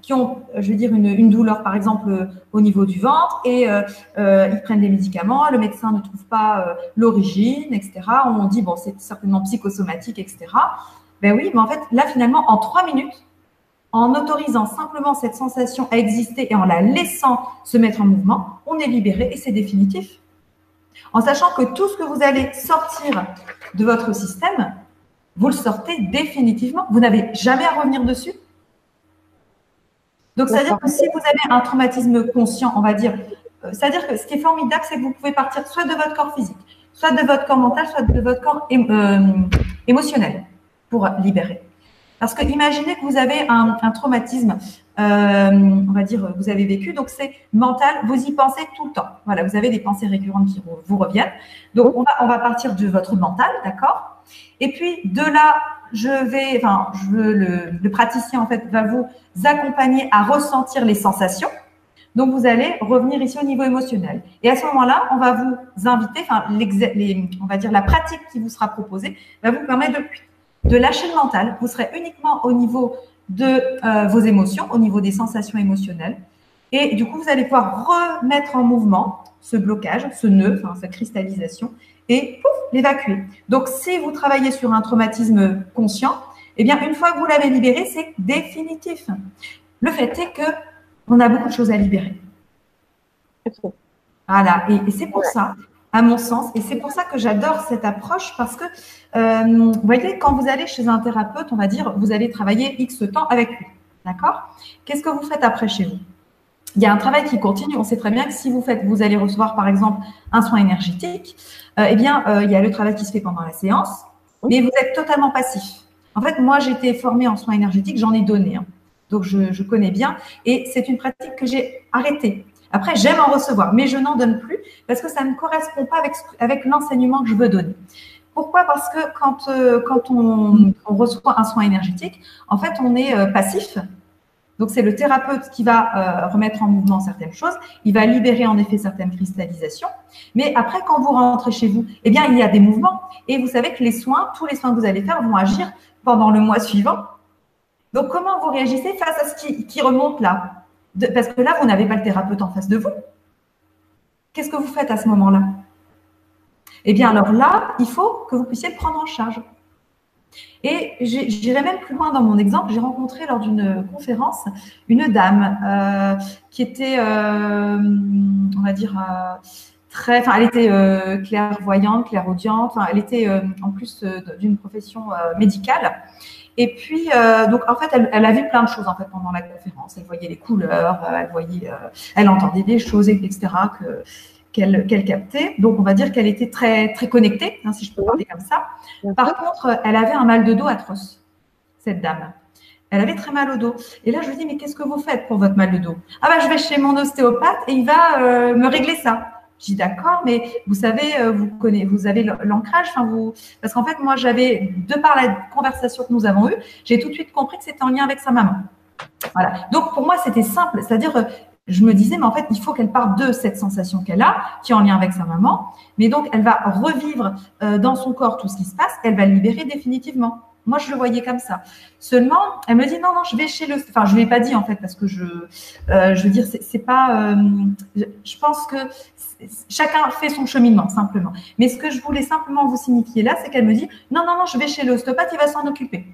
[SPEAKER 2] qui ont, je veux dire, une, douleur, par exemple, au niveau du ventre, et euh, euh, ils prennent des médicaments, le médecin ne trouve pas euh, l'origine, etc. On dit, bon, c'est certainement psychosomatique, etc. Ben oui, mais en fait, là, finalement, en trois minutes, en autorisant simplement cette sensation à exister et en la laissant se mettre en mouvement, on est libéré et c'est définitif en sachant que tout ce que vous allez sortir de votre système, vous le sortez définitivement. Vous n'avez jamais à revenir dessus. Donc, c'est-à-dire que si vous avez un traumatisme conscient, on va dire, euh, c'est-à-dire que ce qui est formidable, c'est que vous pouvez partir soit de votre corps physique, soit de votre corps mental, soit de votre corps euh, émotionnel pour libérer. Parce que imaginez que vous avez un, traumatisme, euh, on va dire, vous avez vécu, donc c'est mental, vous y pensez tout le temps. Voilà, vous avez des pensées récurrentes qui vous reviennent. Donc on va, on va partir de votre mental, d'accord? Et puis de là, je vais, enfin, le, praticien en fait va vous accompagner à ressentir les sensations. Donc, vous allez revenir ici au niveau émotionnel. Et à ce moment-là, on va vous inviter, enfin, on va dire la pratique qui vous sera proposée va vous permettre de de lâcher le mental. Vous serez uniquement au niveau de euh, vos émotions, au niveau des sensations émotionnelles. Et du coup, vous allez pouvoir remettre en mouvement ce blocage, ce nœud, enfin, cette cristallisation, et pouf, l'évacuer. Donc, si vous travaillez sur un traumatisme conscient, eh bien, une fois que vous l'avez libéré, c'est définitif. Le fait est que on a beaucoup de choses à libérer. Voilà, et, et c'est pour ça à mon sens. Et c'est pour ça que j'adore cette approche parce que, euh, vous voyez, quand vous allez chez un thérapeute, on va dire, vous allez travailler X temps avec lui. D'accord? Qu'est-ce que vous faites après chez vous? Il y a un travail qui continue. On sait très bien que si vous faites, vous allez recevoir par exemple un soin énergétique, euh, eh bien, euh, il y a le travail qui se fait pendant la séance, mais vous êtes totalement passif. En fait, moi, j'ai été formée en soins énergétiques, j'en ai donné, hein. donc je, je, connais bien, et c'est une pratique que j'ai arrêtée après, j'aime en recevoir, mais je n'en donne plus parce que ça ne correspond pas avec, avec l'enseignement que je veux donner. Pourquoi? Parce que quand, euh, quand on, reçoit un soin énergétique, en fait, on est passif. Donc, c'est le thérapeute qui va euh, remettre en mouvement certaines choses. Il va libérer en effet certaines cristallisations. Mais après, quand vous rentrez chez vous, eh bien, il y a des mouvements. Et vous savez que les soins, tous les soins que vous allez faire vont agir pendant le mois suivant. Donc, comment vous réagissez face à ce qui, qui remonte là? Parce que là, vous n'avez pas le thérapeute en face de vous. Qu'est-ce que vous faites à ce moment-là? Eh bien, alors là, il faut que vous puissiez le prendre en charge. Et j'irai même plus loin dans mon exemple. J'ai rencontré lors d'une conférence une dame euh, qui était, euh, on va dire, euh, très, enfin, elle était clairvoyante, clairaudiente. Enfin, elle était en plus d'une profession médicale. Et puis, donc, en fait, elle, elle, a vu plein de choses en fait pendant la conférence. Elle voyait les couleurs, elle voyait, elle entendait des choses, etc. qu'elle captait. Donc, on va dire qu'elle était très, très connectée, hein, si je peux parler comme ça. Par contre, elle avait un mal de dos atroce, cette dame. Elle avait très mal au dos. Et là, je lui dis, mais qu'est-ce que vous faites pour votre mal de dos? Ah ben, je vais chez mon ostéopathe et il va euh, me régler ça. Je dis d'accord, mais vous savez, euh, vous connaissez, vous avez l'ancrage, enfin vous, parce qu'en fait, moi, j'avais, de par la conversation que nous avons eue, j'ai tout de suite compris que c'était en lien avec sa maman. Voilà. Donc pour moi, c'était simple, c'est-à-dire euh, je me disais, mais en fait, il faut qu'elle parte de cette sensation qu'elle a, qui est en lien avec sa maman. Mais donc, elle va revivre euh, dans son corps tout ce qui se passe, elle va le libérer définitivement. Moi, je le voyais comme ça. Seulement, elle me dit non, non, je vais chez le. Enfin, je ne l'ai pas dit en fait parce que je, euh, je veux dire, c'est pas. Euh, je pense que chacun fait son cheminement simplement. Mais ce que je voulais simplement vous signifier là, c'est qu'elle me dit non, non, non, je vais chez l'ostéopathe, il va s'en occuper.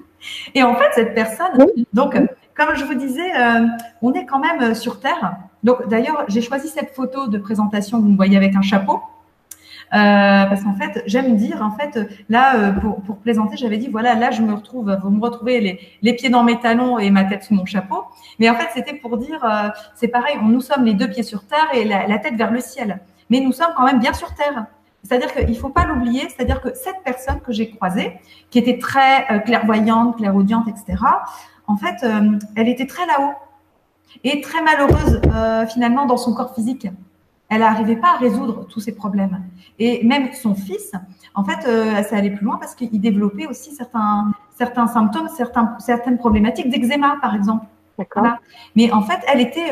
[SPEAKER 2] Et en fait, cette personne, donc comme je vous disais, euh, on est quand même euh, sur Terre. Donc, d'ailleurs, j'ai choisi cette photo de présentation, vous me voyez avec un chapeau. Euh, parce qu'en fait, j'aime dire, en fait, là, pour, pour plaisanter, j'avais dit, voilà, là, je me retrouve, vous me retrouvez les, les, pieds dans mes talons et ma tête sous mon chapeau. Mais en fait, c'était pour dire, c'est pareil, nous sommes les deux pieds sur terre et la, tête vers le ciel. Mais nous sommes quand même bien sur terre. C'est-à-dire qu'il ne faut pas l'oublier, c'est-à-dire que cette personne que j'ai croisée, qui était très clairvoyante, clairaudiente, etc., en fait, euh, elle était très là-haut et très malheureuse euh, finalement dans son corps physique. Elle n'arrivait pas à résoudre tous ses problèmes. Et même son fils, en fait, euh, ça allait plus loin parce qu'il développait aussi certains, certains symptômes, certains, certaines problématiques d'eczéma, par exemple. Mais en fait, elle était,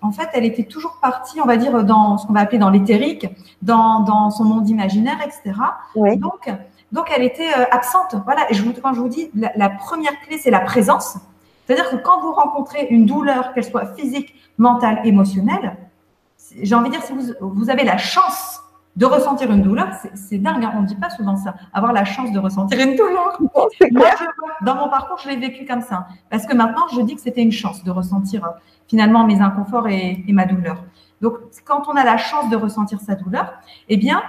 [SPEAKER 2] en fait, elle était toujours partie, on va dire, dans ce qu'on va appeler dans l'éthérique, dans, dans, son monde imaginaire, etc. Donc, donc, elle était absente. Voilà. Et je quand je vous dis, la première clé, c'est la présence. C'est-à-dire que quand vous rencontrez une douleur, qu'elle soit physique, mentale, émotionnelle, j'ai envie de dire, si vous, avez la chance de ressentir une douleur, c'est dingue, hein, on ne dit pas souvent ça, avoir la chance de ressentir une douleur. Moi, dans mon parcours, je l'ai vécu comme ça. Parce que maintenant, je dis que c'était une chance de ressentir euh, finalement mes inconforts et, ma douleur. Donc, quand on a la chance de ressentir sa douleur, eh bien,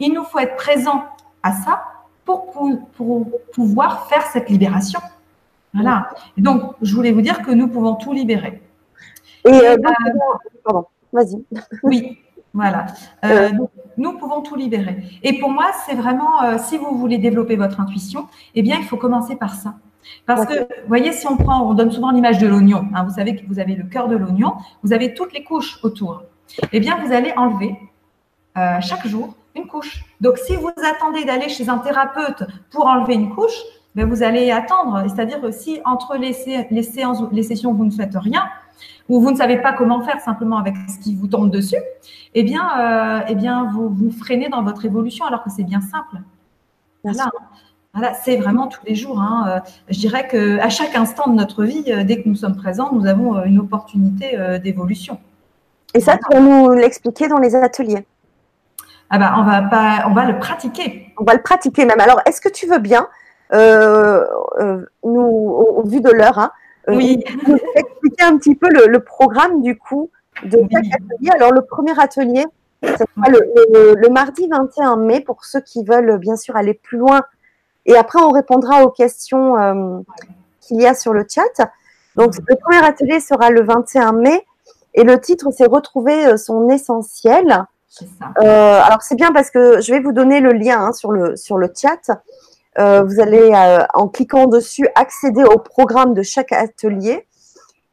[SPEAKER 2] il nous faut être présent à ça pour, pour pouvoir faire cette libération. Voilà. donc, je voulais vous dire que nous pouvons tout libérer.
[SPEAKER 1] Et, euh, pardon, vas-y.
[SPEAKER 2] Oui, voilà. Euh, euh. nous pouvons tout libérer. Et pour moi, c'est vraiment, si vous voulez développer votre intuition, eh bien, il faut commencer par ça. Parce que, vous voyez, si on prend, on donne souvent l'image de l'oignon. Hein, vous savez que vous avez le cœur de l'oignon, vous avez toutes les couches autour. Eh bien, vous allez enlever chaque jour une couche. Donc, si vous attendez d'aller chez un thérapeute pour enlever une couche, ben, vous allez attendre. C'est-à-dire que si entre les, les séances, les sessions, vous ne faites rien, ou vous ne savez pas comment faire simplement avec ce qui vous tombe dessus, eh bien, euh, eh bien vous vous freinez dans votre évolution alors que c'est bien simple. Voilà. Voilà, c'est vraiment tous les jours. Hein. Euh, je dirais qu'à chaque instant de notre vie, euh, dès que nous sommes présents, nous avons une opportunité d'évolution.
[SPEAKER 1] Et ça, tu vas nous l'expliquer dans les ateliers.
[SPEAKER 2] Ah ben, on va pas, on va le pratiquer.
[SPEAKER 1] On va le pratiquer même. Alors, est-ce que tu veux bien euh, euh, nous, au, vu de l'heure, hein, euh, oui. expliquer un petit peu le, programme du coup de chaque atelier. Alors le premier atelier, le, le, mardi 21 mai pour ceux qui veulent bien sûr aller plus loin. Et après, on répondra aux questions qu'il y a sur le chat. Donc, le premier atelier sera le 21 mai et le titre, c'est Retrouver son essentiel. Euh, alors, c'est bien parce que je vais vous donner le lien hein, sur, le, sur le chat. Euh, vous allez, euh, en cliquant dessus, accéder au programme de chaque atelier.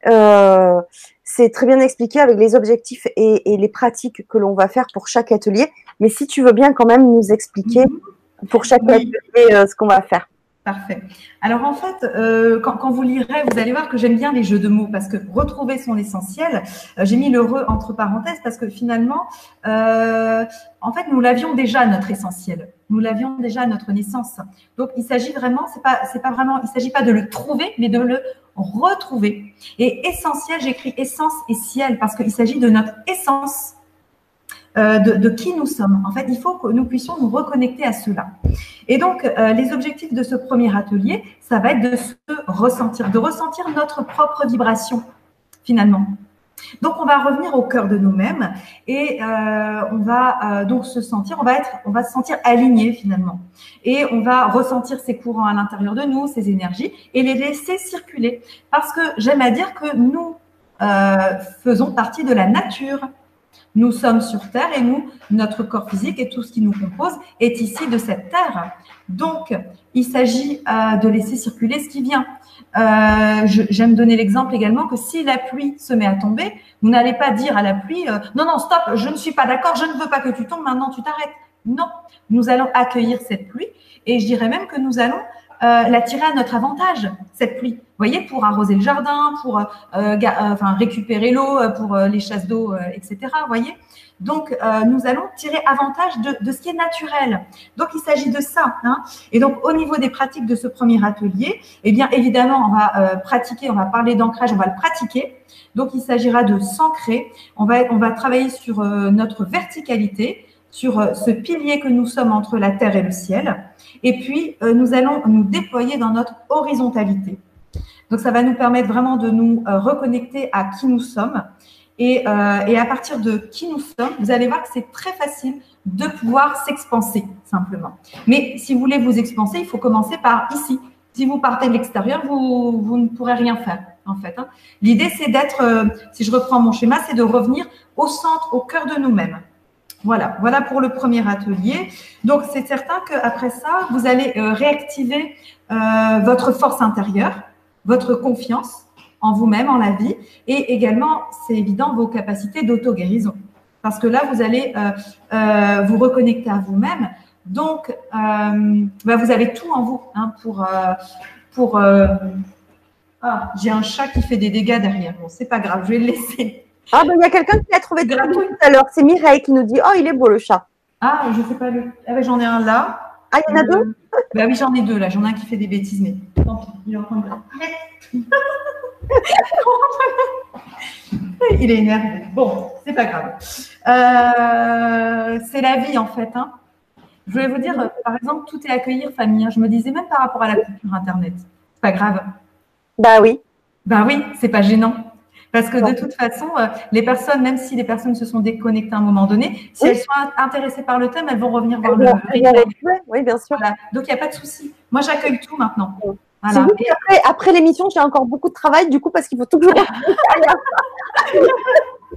[SPEAKER 1] Euh, c'est très bien expliqué avec les objectifs et, les pratiques que l'on va faire pour chaque atelier. Mais si tu veux bien quand même nous expliquer mhm. pour chaque atelier ce qu'on va faire.
[SPEAKER 2] Parfait. Alors en fait, euh, quand, vous lirez, vous allez voir que j'aime bien les jeux de mots parce que retrouver son essentiel, euh, j'ai mis l'heureux entre parenthèses parce que finalement, euh, en fait, nous l'avions déjà notre essentiel. Nous l'avions déjà à notre naissance. Donc il s'agit vraiment, c'est pas, c'est pas vraiment, il s'agit pas de le trouver, mais de le retrouver. Et essentiel, j'écris essence et ciel parce qu'il s'agit de notre essence euh, de, qui nous sommes. En fait, il faut que nous puissions nous reconnecter à cela. Et donc, euh, les objectifs de ce premier atelier, ça va être de se ressentir, de ressentir notre propre vibration, finalement. Donc, on va revenir au cœur de nous-mêmes et euh, on va donc se sentir, on va être, on va se sentir aligné finalement. Et on va ressentir ces courants à l'intérieur de nous, ces énergies, et les laisser circuler. Parce que j'aime à dire que nous faisons partie de la nature. Nous sommes sur Terre et nous, notre corps physique et tout ce qui nous compose est ici de cette Terre. Donc, il s'agit euh, de laisser circuler ce qui vient. Euh, J'aime donner l'exemple également que si la pluie se met à tomber, vous n'allez pas dire à la pluie euh, non, non, stop, je ne suis pas d'accord, je ne veux pas que tu tombes, maintenant tu t'arrêtes. Non, nous allons accueillir cette pluie et je dirais même que nous allons la tirer à notre avantage, cette pluie. Voyez, pour arroser le jardin, pour euh, euh, enfin, récupérer l'eau, pour les chasses d'eau, etc. Voyez Donc, nous allons tirer avantage de, de, ce qui est naturel. Donc, il s'agit de ça. Hein. Et donc, au niveau des pratiques de ce premier atelier, eh bien, évidemment, on va pratiquer, on va parler d'ancrage, on va le pratiquer. Donc, il s'agira de s'ancrer. On va, on va travailler sur notre verticalité, sur ce pilier que nous sommes entre la terre et le ciel. Et puis, euh, nous allons nous déployer dans notre horizontalité. Donc, ça va nous permettre vraiment de nous euh, reconnecter à qui nous sommes. Et, euh, et, à partir de qui nous sommes, vous allez voir que c'est très facile de pouvoir s'expanser simplement. Mais si vous voulez vous expanser, il faut commencer par ici. Si vous partez de l'extérieur, vous, vous, ne pourrez rien faire en fait. Hein. L'idée, c'est d'être, si je reprends mon schéma, c'est de revenir au centre, au cœur de nous-mêmes. Voilà, voilà pour le premier atelier. Donc, c'est certain qu'après ça, vous allez euh, réactiver euh, votre force intérieure, votre confiance en vous-même, en la vie, et également, c'est évident, vos capacités d'auto-guérison. Parce que là, vous allez euh, vous reconnecter à vous-même. Donc, bah, vous avez tout en vous hein, pour... pour ah, j'ai un chat qui fait des dégâts derrière. Bon, c'est pas grave, je vais le laisser.
[SPEAKER 1] Ah, ben il y a quelqu'un qui l'a trouvé tout à l'heure. C'est Mireille qui nous dit Oh, il est beau le chat.
[SPEAKER 2] Ah, je sais pas. Le... Ah, ben, j'en ai un là.
[SPEAKER 1] Ah, il y en a deux?
[SPEAKER 2] euh, Bah oui, j'en ai deux là. J'en ai un qui fait des bêtises, mais tant pis, il est en train de. il est énervé. Bon, c'est pas grave. Euh, c'est la vie en fait. Hein. Je voulais vous dire, par exemple, tout est accueillir famille. Hein. Je me disais même par rapport à la culture Internet. C'est pas grave.
[SPEAKER 1] Bah oui.
[SPEAKER 2] Bah oui, c'est pas gênant. Parce que de toute façon, euh, les personnes, même si les personnes se sont déconnectées à un moment donné, si elles sont intéressées par le thème, elles vont revenir voir le.
[SPEAKER 1] Oui, bien sûr.
[SPEAKER 2] Donc, il n'y a pas de souci. Moi, j'accueille tout maintenant.
[SPEAKER 1] Voilà. après, après l'émission, j'ai encore beaucoup de travail, du coup, parce qu'il faut toujours.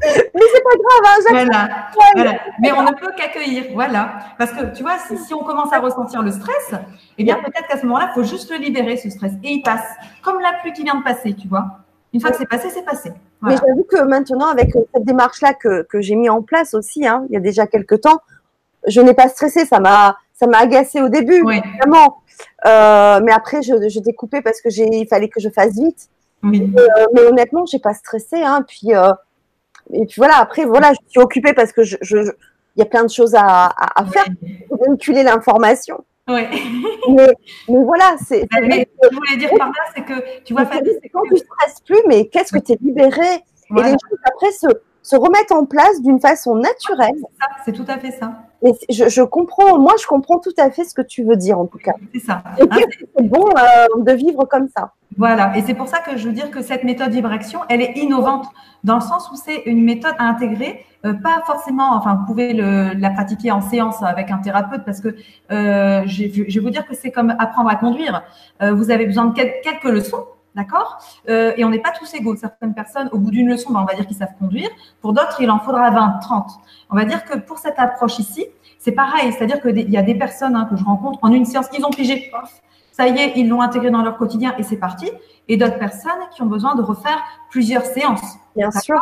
[SPEAKER 1] Mais c'est pas grave, hein,
[SPEAKER 2] voilà, voilà, Mais on ne peut qu'accueillir, voilà. Parce que tu vois, si, on commence à ressentir le stress, eh bien peut-être qu'à ce moment-là, il faut juste le libérer, ce stress. Et il passe. Comme la pluie qui vient de passer, tu vois. Une fois que c'est passé, c'est passé.
[SPEAKER 1] Mais j'avoue que maintenant, avec euh, cette démarche-là que, que j'ai mis en place aussi, hein, il y a déjà quelques temps, je n'ai pas stressé. Ça m'a, ça m'a agacé au début, vraiment. Euh, mais après, je, je découpais parce que j'ai, il fallait que je fasse vite. Oui. Euh, mais honnêtement, j'ai pas stressé. Hein, puis, euh, et puis voilà. Après, voilà, je suis occupée parce que je, il y a plein de choses à, à, à faire pour véhiculer l'information.
[SPEAKER 2] Oui.
[SPEAKER 1] mais, mais, voilà, c'est.
[SPEAKER 2] Ce que je voulais dire par là, c'est que tu vois, Fanny,
[SPEAKER 1] c'est quand tu ne stresses plus, mais qu'est-ce que tu es libéré Et les choses après se, se remettent en place d'une façon naturelle.
[SPEAKER 2] C'est tout à fait ça.
[SPEAKER 1] Et je, je, comprends, moi, je comprends tout à fait ce que tu veux dire, en tout cas.
[SPEAKER 2] C'est ça.
[SPEAKER 1] Hein, c'est bon euh, de vivre comme ça?
[SPEAKER 2] Voilà. Et c'est pour ça que je veux dire que cette méthode vibration, elle est innovante dans le sens où c'est une méthode à intégrer, euh, pas forcément, enfin, vous pouvez le, la pratiquer en séance avec un thérapeute parce que euh, je, je, vais vous dire que c'est comme apprendre à conduire. Euh, vous avez besoin de quelques leçons D'accord euh, Et on n'est pas tous égaux. Certaines personnes, au bout d'une leçon, ben, on va dire qu'ils savent conduire. Pour d'autres, il en faudra 20, 30. On va dire que pour cette approche ici, c'est pareil. C'est-à-dire qu'il y a des personnes hein, que je rencontre en une séance, ils ont pigé, ça y est, ils l'ont intégré dans leur quotidien et c'est parti. Et d'autres personnes qui ont besoin de refaire plusieurs séances.
[SPEAKER 1] Bien sûr.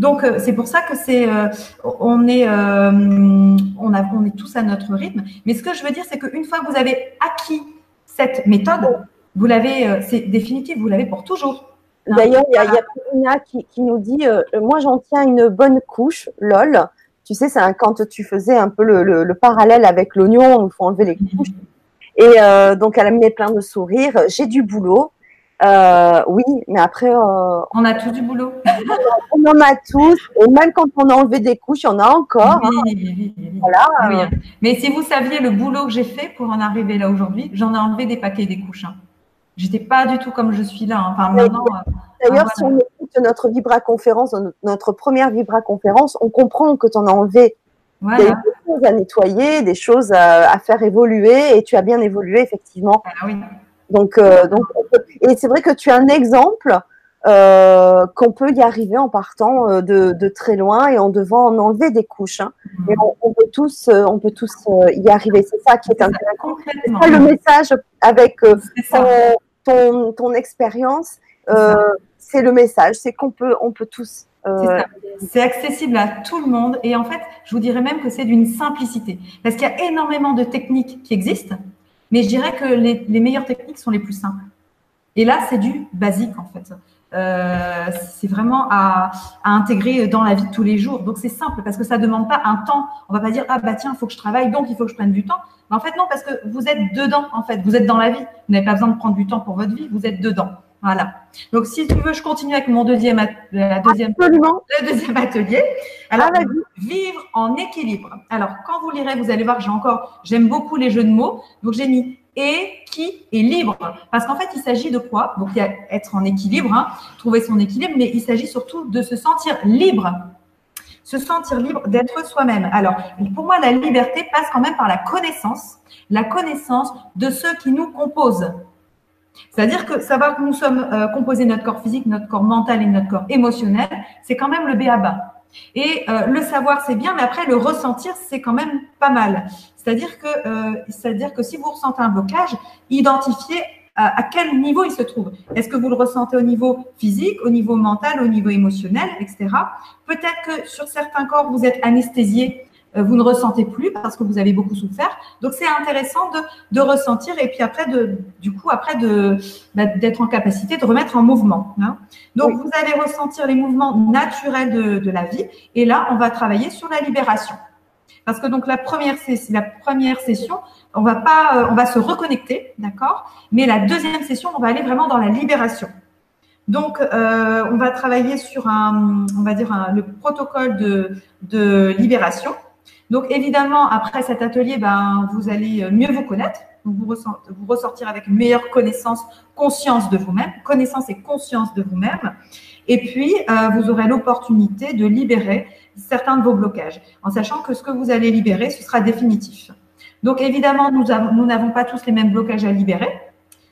[SPEAKER 2] Donc euh, c'est pour ça que c'est, euh, on est, on, a, on est tous à notre rythme. Mais ce que je veux dire, c'est qu'une fois que vous avez acquis cette méthode, vous l'avez, euh, c'est définitif, vous l'avez pour toujours.
[SPEAKER 1] D'ailleurs, il y a, y a qui, qui, nous dit euh, Moi, j'en tiens une bonne couche, lol. Tu sais, c'est quand tu faisais un peu le, le, parallèle avec l'oignon, il faut enlever les couches. Et euh, donc, elle a mis plein de sourires. J'ai du boulot. Euh, oui, mais après.
[SPEAKER 2] Euh, on a tous du boulot.
[SPEAKER 1] on en a tous. Et même quand on a enlevé des couches, il y en a encore.
[SPEAKER 2] Oui, hein. oui, oui, voilà. Hein. Mais si vous saviez le boulot que j'ai fait pour en arriver là aujourd'hui, j'en ai enlevé des paquets des couches. Hein. J'étais pas du tout comme je suis là. Enfin, maintenant.
[SPEAKER 1] Euh, d'ailleurs, si on écoute notre Vibra conférence, notre première Vibra conférence, on comprend que tu en as enlevé des choses à nettoyer, des choses à, faire évoluer, et tu as bien évolué effectivement. Ah, oui. Donc, euh, donc, et c'est vrai que tu as un exemple euh, qu'on peut y arriver en partant de, de, très loin et en devant en enlever des couches. Hein. Et on, peut tous, on peut tous y arriver. C'est ça qui est, intéressant. C'est ça le message avec ton, ton, expérience. c'est le message, c'est qu'on peut, on peut tous.
[SPEAKER 2] C'est accessible à tout le monde et en fait, je vous dirais même que c'est d'une simplicité parce qu'il y a énormément de techniques qui existent mais je dirais que les, meilleures techniques sont les plus simples. Et là, c'est du basique en fait. Euh, c'est vraiment à, intégrer dans la vie de tous les jours. Donc c'est simple parce que ça ne demande pas un temps. On va pas dire ah bah tiens, il faut que je travaille, donc il faut que je prenne du temps. Mais en fait non, parce que vous êtes dedans en fait. Vous êtes dans la vie. Vous n'avez pas besoin de prendre du temps pour votre vie. Vous êtes dedans. Voilà. Donc, si tu veux, je continue avec mon deuxième, la deuxième, le deuxième atelier. Alors, ah, vivre en équilibre. Alors, quand vous lirez, vous allez voir, j'ai encore, j'aime beaucoup les jeux de mots. Donc, j'ai mis et qui est libre. Parce qu'en fait, il s'agit de quoi? Donc, il y a être en équilibre, hein, trouver son équilibre, mais il s'agit surtout de se sentir libre. Se sentir libre d'être soi-même. Alors, pour moi, la liberté passe quand même par la connaissance, la connaissance de ceux qui nous composent. C'est-à-dire que savoir que nous sommes euh, composés notre corps physique, notre corps mental et notre corps émotionnel, c'est quand même le B à bas. Et euh, le savoir, c'est bien, mais après, le ressentir, c'est quand même pas mal. C'est-à-dire que, euh, que si vous ressentez un blocage, identifiez à, à quel niveau il se trouve. Est-ce que vous le ressentez au niveau physique, au niveau mental, au niveau émotionnel, etc. Peut-être que sur certains corps, vous êtes anesthésié euh, vous ne ressentez plus parce que vous avez beaucoup souffert. Donc c'est intéressant de, ressentir et puis après de, du coup après de bah, d'être en capacité de remettre en mouvement. Hein. Donc vous allez ressentir les mouvements naturels de, la vie et là on va travailler sur la libération. Parce que donc la première, la première session, on va pas, euh, on va se reconnecter, d'accord? Mais la deuxième session, on va aller vraiment dans la libération. Donc, euh, on va travailler sur un, on va dire le protocole de, de libération. Donc évidemment, après cet atelier, ben, vous allez euh, mieux vous connaître, vous, ressortir avec une meilleure connaissance, conscience de vous-même, connaissance et conscience de vous-même. Et puis, euh, vous aurez l'opportunité de libérer certains de vos blocages, en sachant que ce que vous allez libérer, ce sera définitif. Donc évidemment, nous n'avons pas tous les mêmes blocages à libérer.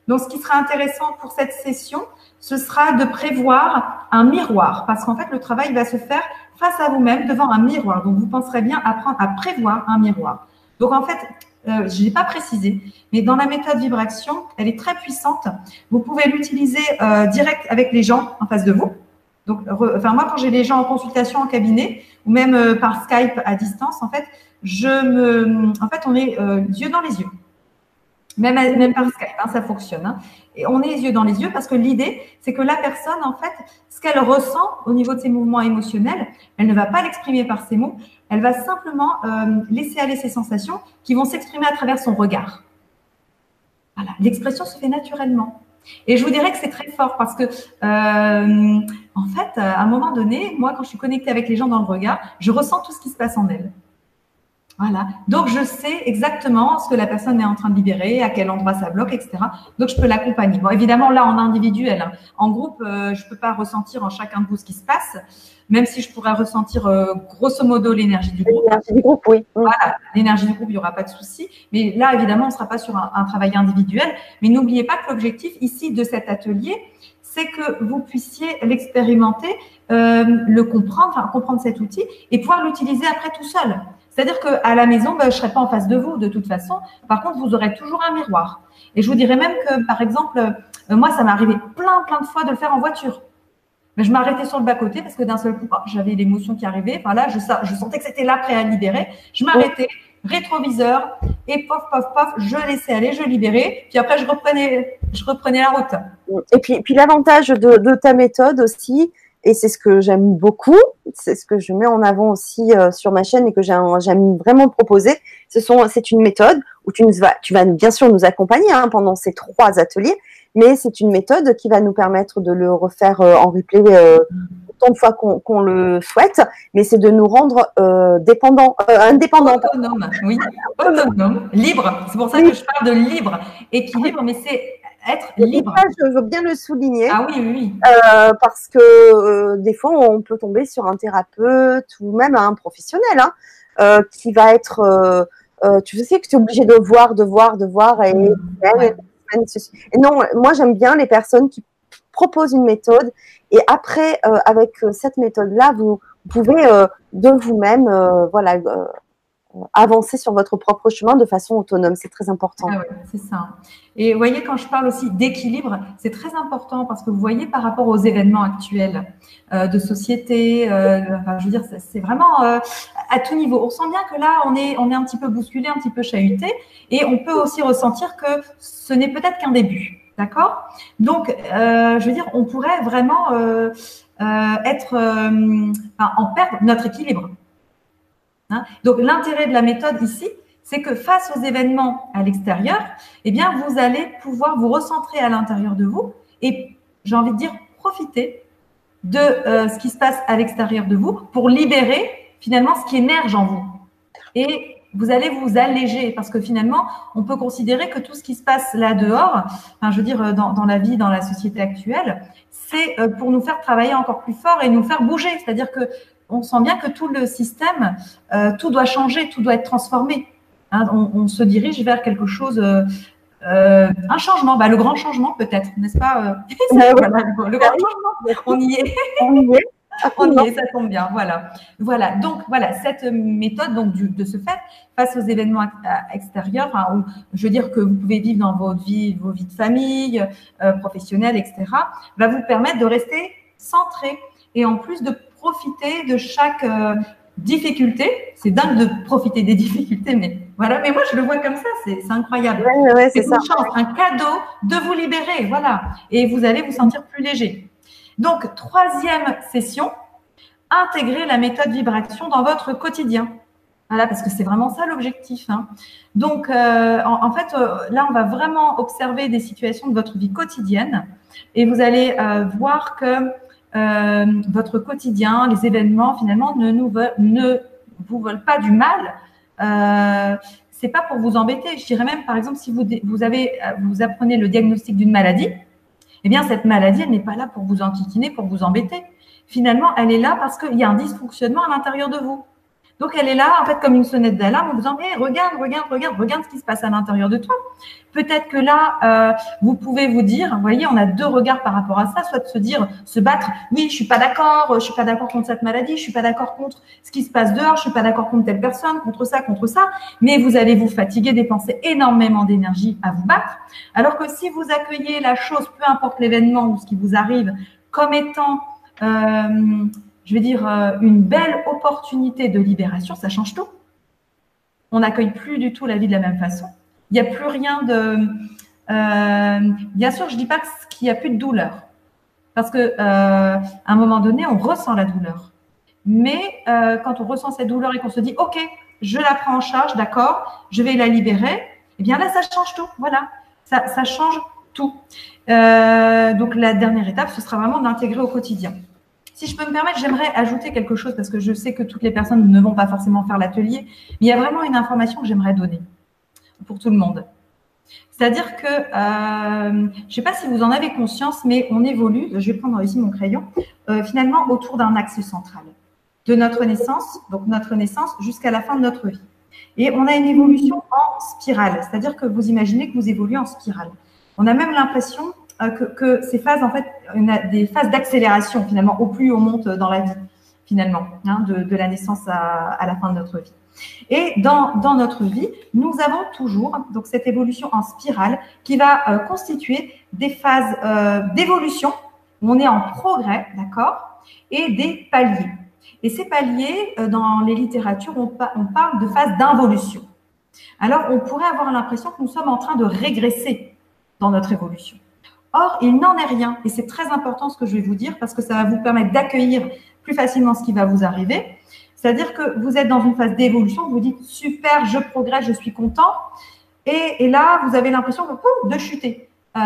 [SPEAKER 2] Donc ce qui sera intéressant pour cette session, ce sera de prévoir un miroir, parce qu'en fait, le travail va se faire face à vous-même devant un miroir. Donc, vous penserez bien apprendre à prévoir un miroir. Donc, en fait, euh, je n'ai pas précisé, mais dans la méthode vibration, elle est très puissante. Vous pouvez l'utiliser euh, direct avec les gens en face de vous. Donc, enfin, moi, quand j'ai les gens en consultation en cabinet ou même euh, par Skype à distance, en fait, je me, en fait, on est yeux dans les yeux. Même, même par Skype, hein, ça fonctionne. Hein. Et on est les yeux dans les yeux parce que l'idée, c'est que la personne, en fait, ce qu'elle ressent au niveau de ses mouvements émotionnels, elle ne va pas l'exprimer par ses mots, elle va simplement euh, laisser aller ses sensations qui vont s'exprimer à travers son regard. Voilà, l'expression se fait naturellement. Et je vous dirais que c'est très fort parce que, euh, en fait, à un moment donné, moi, quand je suis connectée avec les gens dans le regard, je ressens tout ce qui se passe en elles. Voilà. Donc, je sais exactement ce que la personne est en train de libérer, à quel endroit ça bloque, etc. Donc, je peux l'accompagner. Bon, évidemment, là, en individuel, hein. en groupe, euh, je peux pas ressentir en chacun de vous ce qui se passe, même si je pourrais ressentir euh, grosso modo l'énergie du groupe.
[SPEAKER 1] L'énergie du groupe, oui.
[SPEAKER 2] Voilà. L'énergie du groupe, il n'y aura pas de souci. Mais là, évidemment, on ne sera pas sur un, travail individuel. Mais n'oubliez pas que l'objectif ici de cet atelier, c'est que vous puissiez l'expérimenter, euh, le comprendre, comprendre cet outil et pouvoir l'utiliser après tout seul. C'est-à-dire qu'à la maison, ben, je ne serai pas en face de vous de toute façon. Par contre, vous aurez toujours un miroir. Et je vous dirais même que, par exemple, euh, moi, ça m'est arrivé plein, plein de fois de le faire en voiture. Mais je m'arrêtais sur le bas-côté parce que d'un seul coup, oh, j'avais l'émotion qui arrivait. Enfin là, je, sentais que c'était là prêt à libérer. Je m'arrêtais, rétroviseur, et pof, pof, pof, je laissais aller, je libérais. Puis après, je reprenais, la route.
[SPEAKER 1] Et puis, puis l'avantage de ta méthode aussi, et c'est ce que j'aime beaucoup, c'est ce que je mets en avant aussi euh, sur ma chaîne et que j'aime vraiment proposer. Ce sont, c'est une méthode où tu, vas, tu vas bien sûr nous accompagner hein, pendant ces trois ateliers, mais c'est une méthode qui va nous permettre de le refaire en replay autant de fois qu'on le souhaite, mais c'est de nous rendre euh, dépendants, indépendants.
[SPEAKER 2] Autonome, oui, autonome, libre. C'est pour ça que je parle de libre, équilibre, mais c'est être libre.
[SPEAKER 1] je veux bien le souligner.
[SPEAKER 2] Ah oui, oui.
[SPEAKER 1] Euh, parce que euh, des fois, on peut tomber sur un thérapeute ou même un professionnel hein, euh, qui va être. tu sais que tu es obligé de voir, de voir, de voir. Et, et non, moi, j'aime bien les personnes qui proposent une méthode et après, avec cette méthode-là, vous, pouvez de vous-même, voilà avancer sur votre propre chemin de façon autonome. C'est très important.
[SPEAKER 2] Ah c'est ça. Et vous voyez, quand je parle aussi d'équilibre, c'est très important parce que vous voyez par rapport aux événements actuels euh, de société, euh, je veux dire, c'est vraiment euh, à tout niveau. On sent bien que là, on est, on est un petit peu bousculé, un petit peu chahuté, et on peut aussi ressentir que ce n'est peut-être qu'un début. D'accord? Donc, je veux dire, on pourrait vraiment être en perdre notre équilibre. Hein. Donc l'intérêt de la méthode ici, c'est que face aux événements à l'extérieur, eh bien, vous allez pouvoir vous recentrer à l'intérieur de vous et, j'ai envie de dire, profiter de euh, ce qui se passe à l'extérieur de vous pour libérer finalement ce qui émerge en vous. Et vous allez vous alléger parce que finalement, on peut considérer que tout ce qui se passe là dehors, enfin, je veux dire, dans, dans la vie, dans la société actuelle, c'est euh, pour nous faire travailler encore plus fort et nous faire bouger. C'est-à-dire que on sent bien que tout le système, euh, tout doit changer, tout doit être transformé. Hein. on, se dirige vers quelque chose, euh, euh, un changement, bah, le grand changement peut-être, n'est-ce pas Le grand changement, on y est. on y est. On y est, ça tombe bien, voilà. Voilà, donc voilà, cette méthode donc de ce fait, face aux événements extérieurs, où, je veux dire que vous pouvez vivre dans votre vie, vos vies de famille, professionnelles, etc., va vous permettre de rester centré et en plus de profiter de chaque euh, difficulté. C'est dingue de profiter des difficultés, mais voilà. Mais moi, je le vois comme ça, c'est incroyable. c'est une chance, un cadeau de vous libérer, voilà. Et vous allez vous sentir plus léger. Donc, troisième session, intégrer la méthode vibration dans votre quotidien. Voilà, parce que c'est vraiment ça l'objectif. Hein. Donc, euh, en, fait, euh, là, on va vraiment observer des situations de votre vie quotidienne et vous allez voir que euh, votre quotidien, les événements, finalement, ne, vous veulent pas du mal. Euh, c'est pas pour vous embêter. Je dirais même, par exemple, si vous, vous, avez, vous apprenez le diagnostic d'une maladie, eh bien, cette maladie, elle n'est pas là pour vous enquiquiner, pour vous embêter. Finalement, elle est là parce qu'il y a un dysfonctionnement à l'intérieur de vous. Donc, elle est là, en fait, comme une sonnette d'alarme en vous disant, hey, regarde, regarde, regarde, regarde ce qui se passe à l'intérieur de toi. Peut-être que là, euh, vous pouvez vous dire, voyez, on a deux regards par rapport à ça, soit de se dire, se battre, oui, je suis pas d'accord, je suis pas d'accord contre cette maladie, je suis pas d'accord contre ce qui se passe dehors, je suis pas d'accord contre telle personne, contre ça, contre ça, mais vous allez vous fatiguer, dépenser énormément d'énergie à vous battre. Alors que si vous accueillez la chose, peu importe l'événement ou ce qui vous arrive, comme étant euh, je veux dire, euh, une belle opportunité de libération, ça change tout. On n'accueille plus du tout la vie de la même façon. Il n'y a plus rien de. Euh, bien sûr, je ne dis pas qu'il n'y a plus de douleur. Parce qu'à euh, un moment donné, on ressent la douleur. Mais quand on ressent cette douleur et qu'on se dit, OK, je la prends en charge, d'accord, je vais la libérer, eh bien là, ça change tout. Voilà, ça change tout. donc la dernière étape, ce sera vraiment d'intégrer au quotidien. Si je peux me permettre, j'aimerais ajouter quelque chose parce que je sais que toutes les personnes ne vont pas forcément faire l'atelier, mais il y a vraiment une information que j'aimerais donner pour tout le monde. C'est-à-dire que, euh, je ne sais pas si vous en avez conscience, mais on évolue, je vais prendre ici mon crayon, euh, finalement autour d'un axe central. De notre naissance, donc notre naissance, jusqu'à la fin de notre vie. Et on a une évolution en spirale, c'est-à-dire que vous imaginez que vous évoluez en spirale. On a même l'impression euh, que, ces phases, en fait, des phases d'accélération finalement, au plus on monte dans la vie, finalement, hein, de, la naissance à, la fin de notre vie. Et dans, dans, notre vie, nous avons toujours donc cette évolution en spirale qui va euh, constituer des phases euh, d'évolution où on est en progrès, d'accord, et des paliers. Et ces paliers, dans les littératures, on, parle de phase d'involution. Alors, on pourrait avoir l'impression que nous sommes en train de régresser dans notre évolution. Or, il n'en est rien. Et c'est très important ce que je vais vous dire parce que ça va vous permettre d'accueillir plus facilement ce qui va vous arriver. C'est-à-dire que vous êtes dans une phase d'évolution, vous dites super, je progresse, je suis content. et, là, vous avez l'impression de chuter, euh,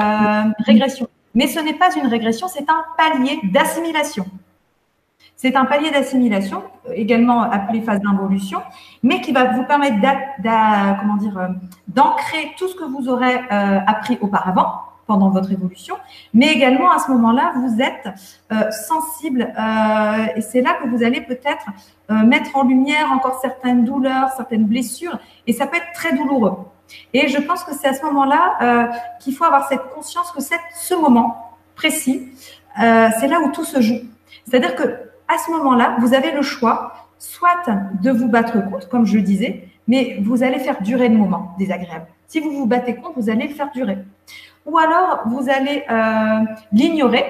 [SPEAKER 2] régression. Mais ce n'est pas une régression, c'est un palier d'assimilation. C'est un palier d'assimilation, également appelé phase d'involution, mais qui va vous permettre euh, d'ancrer tout ce que vous aurez euh, appris auparavant pendant votre évolution, mais également à ce moment-là, vous êtes euh, sensible et c'est là que vous allez peut-être mettre en lumière encore certaines douleurs, certaines blessures, et ça peut être très douloureux. Et je pense que c'est à ce moment-là qu'il faut avoir cette conscience que c'est ce moment précis, c'est là où tout se joue. C'est-à-dire que à ce moment-là, vous avez le choix, soit de vous battre contre, comme je le disais, mais vous allez faire durer le moment désagréable. Si vous vous battez contre, vous allez le faire durer. Ou alors, vous allez euh, l'ignorer,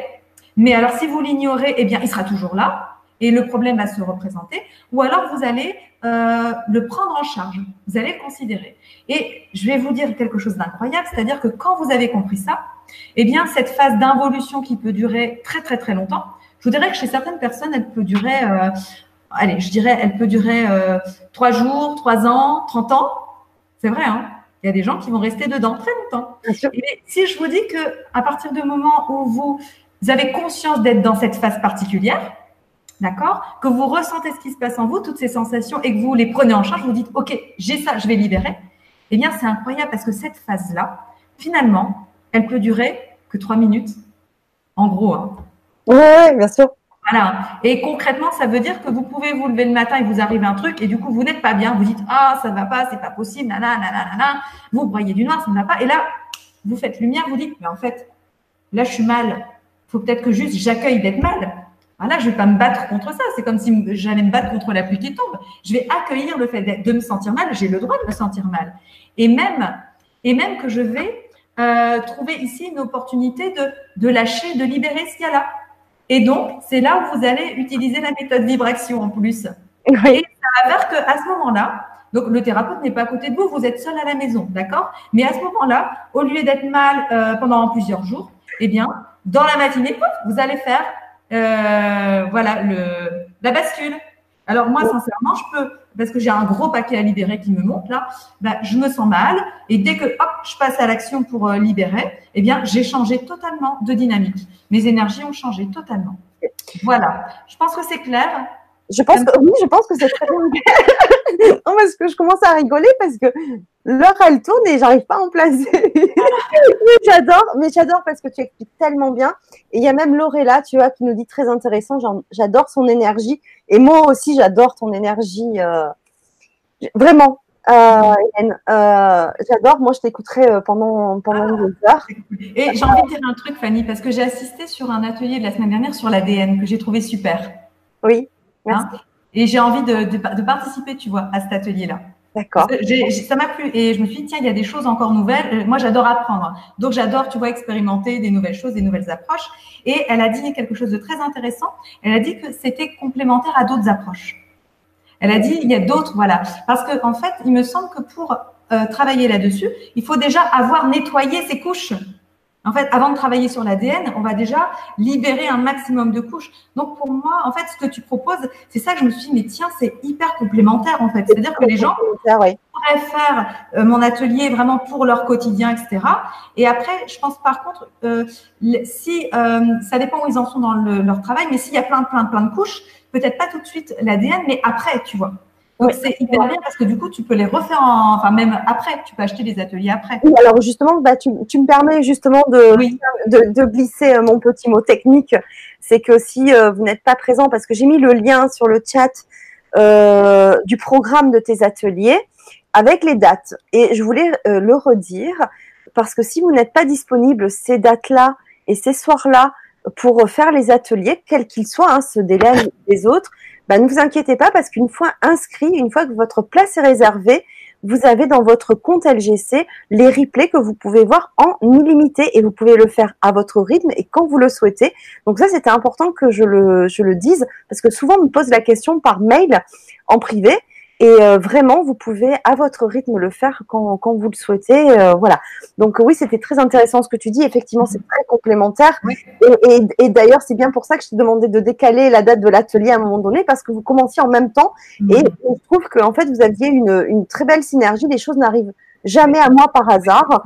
[SPEAKER 2] mais alors si vous l'ignorez, eh bien, il sera toujours là et le problème va se représenter. Ou alors, vous allez euh, le prendre en charge, vous allez le considérer. Et je vais vous dire quelque chose d'incroyable, c'est-à-dire que quand vous avez compris ça, eh bien, cette phase d'involution qui peut durer très, très, très longtemps, je vous dirais que chez certaines personnes, elle peut durer, euh, allez, je dirais, elle peut durer trois jours, trois ans, trente ans. C'est vrai, hein? Il y a des gens qui vont rester dedans très longtemps. Et si je vous dis que à partir du moment où vous, avez conscience d'être dans cette phase particulière, d'accord, que vous ressentez ce qui se passe en vous, toutes ces sensations, et que vous les prenez en charge, vous dites, ok, j'ai ça, je vais libérer. Eh bien, c'est incroyable parce que cette phase-là, finalement, elle peut durer que trois minutes, en gros. Hein.
[SPEAKER 1] Oui, bien sûr.
[SPEAKER 2] Voilà. Et concrètement, ça veut dire que vous pouvez vous lever le matin et vous arrive un truc et du coup, vous n'êtes pas bien. Vous dites, ah, ça ne va pas, c'est pas possible, nanana, nanana. Vous broyez du noir, ça ne va pas. Et là, vous faites lumière, vous dites, mais en fait, là, je suis mal. Il faut peut-être que juste j'accueille d'être mal. Voilà, je ne vais pas me battre contre ça. C'est comme si j'allais me battre contre la pluie qui tombe. Je vais accueillir le fait de me sentir mal. J'ai le droit de me sentir mal. Et même, et même que je vais euh, trouver ici une opportunité de, de lâcher, de libérer ce qu'il y a là. Et donc, c'est là où vous allez utiliser la méthode vibration en plus. Et ça va faire qu'à ce moment-là, donc le thérapeute n'est pas à côté de vous, vous êtes seul à la maison, d'accord? Mais à ce moment-là, au lieu d'être mal euh, pendant plusieurs jours, eh bien, dans la matinée, vous allez faire euh, voilà le, la bascule. Alors moi, sincèrement, je peux, parce que j'ai un gros paquet à libérer qui me monte là, bah, je me sens mal. Et dès que hop, je passe à l'action pour euh, libérer, eh bien, j'ai changé totalement de dynamique. Mes énergies ont changé totalement. Voilà. Je pense que c'est clair.
[SPEAKER 1] Je pense que oui, je pense que c'est très bien. non, parce que je commence à rigoler parce que l'heure elle tourne et j'arrive pas à en placer. mais j'adore, mais j'adore parce que tu expliques tellement bien. Et il y a même Lorella, tu vois, qui nous dit très intéressant. J'adore son énergie et moi aussi j'adore ton énergie. Euh, vraiment, euh, euh, j'adore. Moi, je t'écouterai pendant pendant ah, deux heures.
[SPEAKER 2] Et j'ai envie de dire un truc, Fanny, parce que j'ai assisté sur un atelier de la semaine dernière sur l'ADN que j'ai trouvé super.
[SPEAKER 1] Oui. Hein
[SPEAKER 2] et j'ai envie de, de, participer, tu vois, à cet atelier-là.
[SPEAKER 1] D'accord.
[SPEAKER 2] Ça m'a plu et je me suis dit, tiens, il y a des choses encore nouvelles. Euh, moi, j'adore apprendre. Donc, j'adore, tu vois, expérimenter des nouvelles choses, des nouvelles approches. Et elle a dit quelque chose de très intéressant. Elle a dit que c'était complémentaire à d'autres approches. Elle a dit, il y a d'autres, voilà. Parce que, en fait, il me semble que pour euh, travailler là-dessus, il faut déjà avoir nettoyé ses couches. En fait, avant de travailler sur l'ADN, on va déjà libérer un maximum de couches. Donc, pour moi, en fait, ce que tu proposes, c'est ça que je me suis dit, mais tiens, c'est hyper complémentaire, en fait. C'est-à-dire que les gens pourraient faire euh, mon atelier vraiment pour leur quotidien, etc. Et après, je pense par contre, euh, si euh, ça dépend où ils en sont dans leur travail, mais s'il y a plein, plein, plein de couches, peut-être pas tout de suite l'ADN, mais après, tu vois. Donc c'est hyper bien parce que du coup, tu peux les refaire, enfin même après, tu peux acheter les ateliers après.
[SPEAKER 1] Oui, alors justement, bah, tu, me permets justement de, de, glisser euh, mon petit mot technique. C'est que si euh, vous n'êtes pas présent, parce que j'ai mis le lien sur le chat euh, du programme de tes ateliers avec les dates. Et je voulais le redire parce que si vous n'êtes pas disponible ces dates-là et ces soirs-là pour faire les ateliers, quels qu'ils soient, hein, ce délai des autres, bah, ne vous inquiétez pas parce qu'une fois inscrit, une fois que votre place est réservée, vous avez dans votre compte LGC les replays que vous pouvez voir en illimité et vous pouvez le faire à votre rythme et quand vous le souhaitez. Donc ça, c'était important que je le, je le dise parce que souvent on me pose la question par mail en privé et euh, vraiment, vous pouvez à votre rythme le faire quand, quand vous le souhaitez. Euh, voilà. Donc oui, c'était très intéressant ce que tu dis. Effectivement, c'est très complémentaire. Et, et, et d'ailleurs, c'est bien pour ça que je t'ai demandé de décaler la date de l'atelier à un moment donné, parce que vous commenciez en même temps. Et je trouve qu'en fait, vous aviez une, une très belle synergie. Les choses n'arrivent jamais à moi par hasard,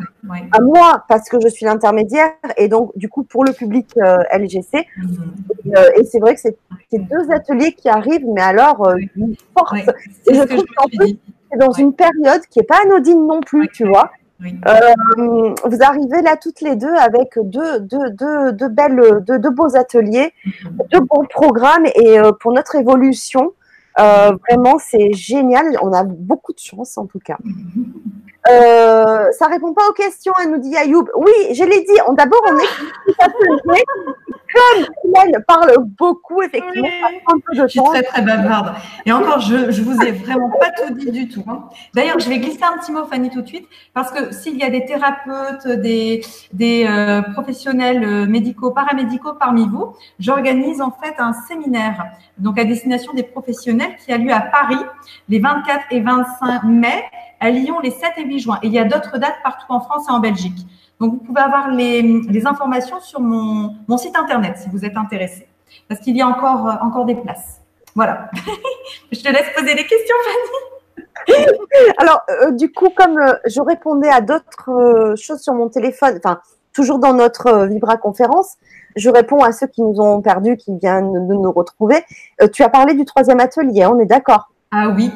[SPEAKER 1] à moi parce que je suis l'intermédiaire et donc du coup pour le public euh, LGC. Mhm. Euh, et, c'est vrai que c'est deux ateliers qui arrivent, mais alors euh, une force. Et je trouve qu'en plus, c'est dans une période qui est pas anodine non plus, tu vois. vous arrivez là toutes les deux avec deux, deux, deux, deux belles, deux, deux, beaux ateliers, mhm. deux bons programmes et pour notre évolution, vraiment c'est génial. On a beaucoup de chance en tout cas. Mhm. Euh, ça répond pas aux questions, elle nous dit Ayoub. Oui, je l'ai dit. D'abord, on est comme Hélène parle beaucoup, effectivement,
[SPEAKER 2] un peu de Je suis très très bavarde. Et encore, je, je vous ai vraiment pas tout dit du tout. Hein. D'ailleurs, je vais glisser un petit mot, Fanny, tout de suite, parce que s'il y a des thérapeutes, des, des euh, professionnels euh, médicaux, paramédicaux parmi vous, j'organise en fait un séminaire, donc à destination des professionnels, qui a lieu à Paris les 24 et 25 mai à Lyon les 7 et 8 juin. Et il y a d'autres dates partout en France et en Belgique. Donc, vous pouvez avoir les, informations sur mon, site internet si vous êtes intéressé. Parce qu'il y a encore, euh, encore des places. Voilà. je te laisse poser des questions, Fanny.
[SPEAKER 1] Alors, euh, du coup, comme euh, je répondais à d'autres choses sur mon téléphone, enfin, toujours dans notre Vibra conférence, je réponds à ceux qui nous ont perdus, qui viennent de nous retrouver. tu as parlé du troisième atelier, on est d'accord?
[SPEAKER 2] Ah oui,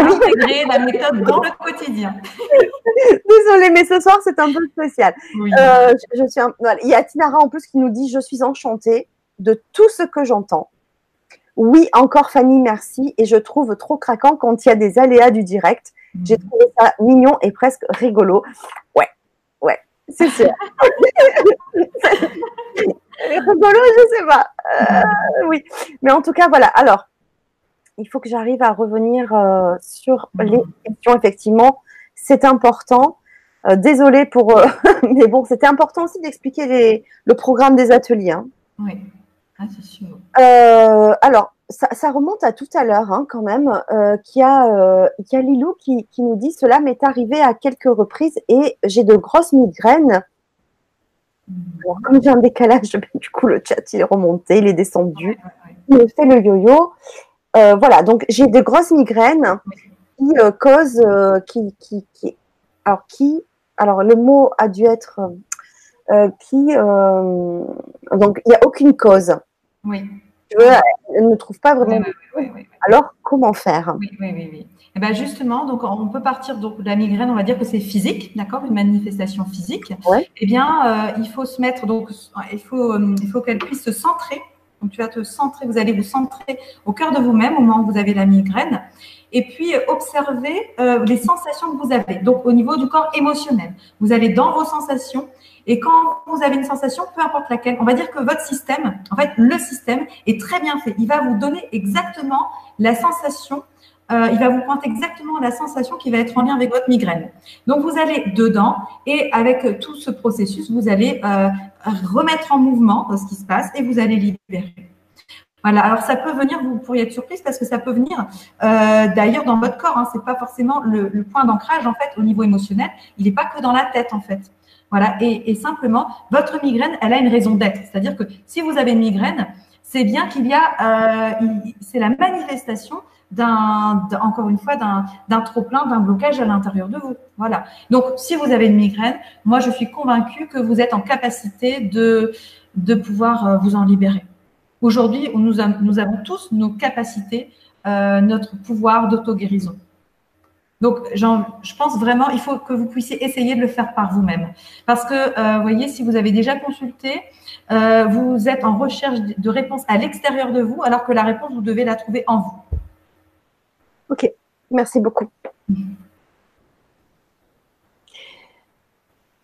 [SPEAKER 2] intégrer la méthode dans le quotidien.
[SPEAKER 1] Désolée, mais ce soir, c'est un peu spécial. Euh, je, suis Il y a Tinara en plus qui nous dit Je suis enchantée de tout ce que j'entends. Oui, encore Fanny, merci. Et je trouve trop craquant quand il y a des aléas du direct. Mhm. J'ai trouvé ça mignon et presque rigolo. Ouais, ouais, c'est sûr. rigolo, je sais pas. Euh, oui, mais en tout cas, voilà. Alors, il faut que j'arrive à revenir euh, sur mhm. les questions. Effectivement, c'est important. Euh, désolée pour, euh, mais bon, c'était important aussi d'expliquer le programme des ateliers. Hein.
[SPEAKER 2] Oui, ah, c'est sûr.
[SPEAKER 1] alors, ça, remonte à tout à l'heure hein, quand même, qu'il y, a, y a Lilou qui, qui nous dit cela m'est arrivé à quelques reprises et j'ai de grosses migraines. Mhm. Alors, comme j'ai un décalage, du coup, le chat il est remonté, il est descendu. Il fait le yo-yo. Euh, voilà, donc j'ai de grosses migraines qui euh, causent, euh, qui, qui, qui, alors qui, alors le mot a dû être, qui, donc il n'y a aucune cause.
[SPEAKER 2] Oui.
[SPEAKER 1] Tu veux, elle ne trouve pas vraiment. alors comment faire?
[SPEAKER 2] Oui, oui, oui. Et eh ben justement, donc on peut partir donc de la migraine, on va dire que c'est physique, d'accord, une manifestation physique. Eh bien, il faut se mettre donc, il faut, il faut qu'elle puisse se centrer donc, tu vas te centrer, vous allez vous centrer au cœur de vous-même au moment où vous avez la migraine. Et puis, observer euh, les sensations que vous avez. Donc, au niveau du corps émotionnel, vous allez dans vos sensations. Et quand vous avez une sensation, peu importe laquelle, on va dire que votre système, en fait, le système est très bien fait. Il va vous donner exactement la sensation euh, il va vous pointer exactement la sensation qui va être en lien avec votre migraine. Donc, vous allez dedans et avec tout ce processus, vous allez euh, remettre en mouvement ce qui se passe et vous allez libérer. Voilà, alors ça peut venir, vous pourriez être surprise parce que ça peut venir euh, d'ailleurs dans votre corps. Hein, c'est pas forcément le, point d'ancrage en fait au niveau émotionnel. Il n'est pas que dans la tête en fait. Voilà, et, et simplement votre migraine, elle a une raison d'être. C'est-à-dire que si vous avez une migraine, c'est bien qu'il y a, euh, c'est la manifestation d'un, encore une fois, d'un, trop plein, d'un blocage à l'intérieur de vous. Voilà. Donc, si vous avez une migraine, moi, je suis convaincue que vous êtes en capacité de, pouvoir euh, vous en libérer. Aujourd'hui, nous, avons tous nos capacités, euh, notre pouvoir d'auto-guérison. Donc, je pense vraiment, il faut que vous puissiez essayer de le faire par vous-même. Parce que, euh, voyez, si vous avez déjà consulté, vous êtes en recherche de réponses à l'extérieur de vous, alors que la réponse, vous devez la trouver en vous.
[SPEAKER 1] Ok, merci beaucoup.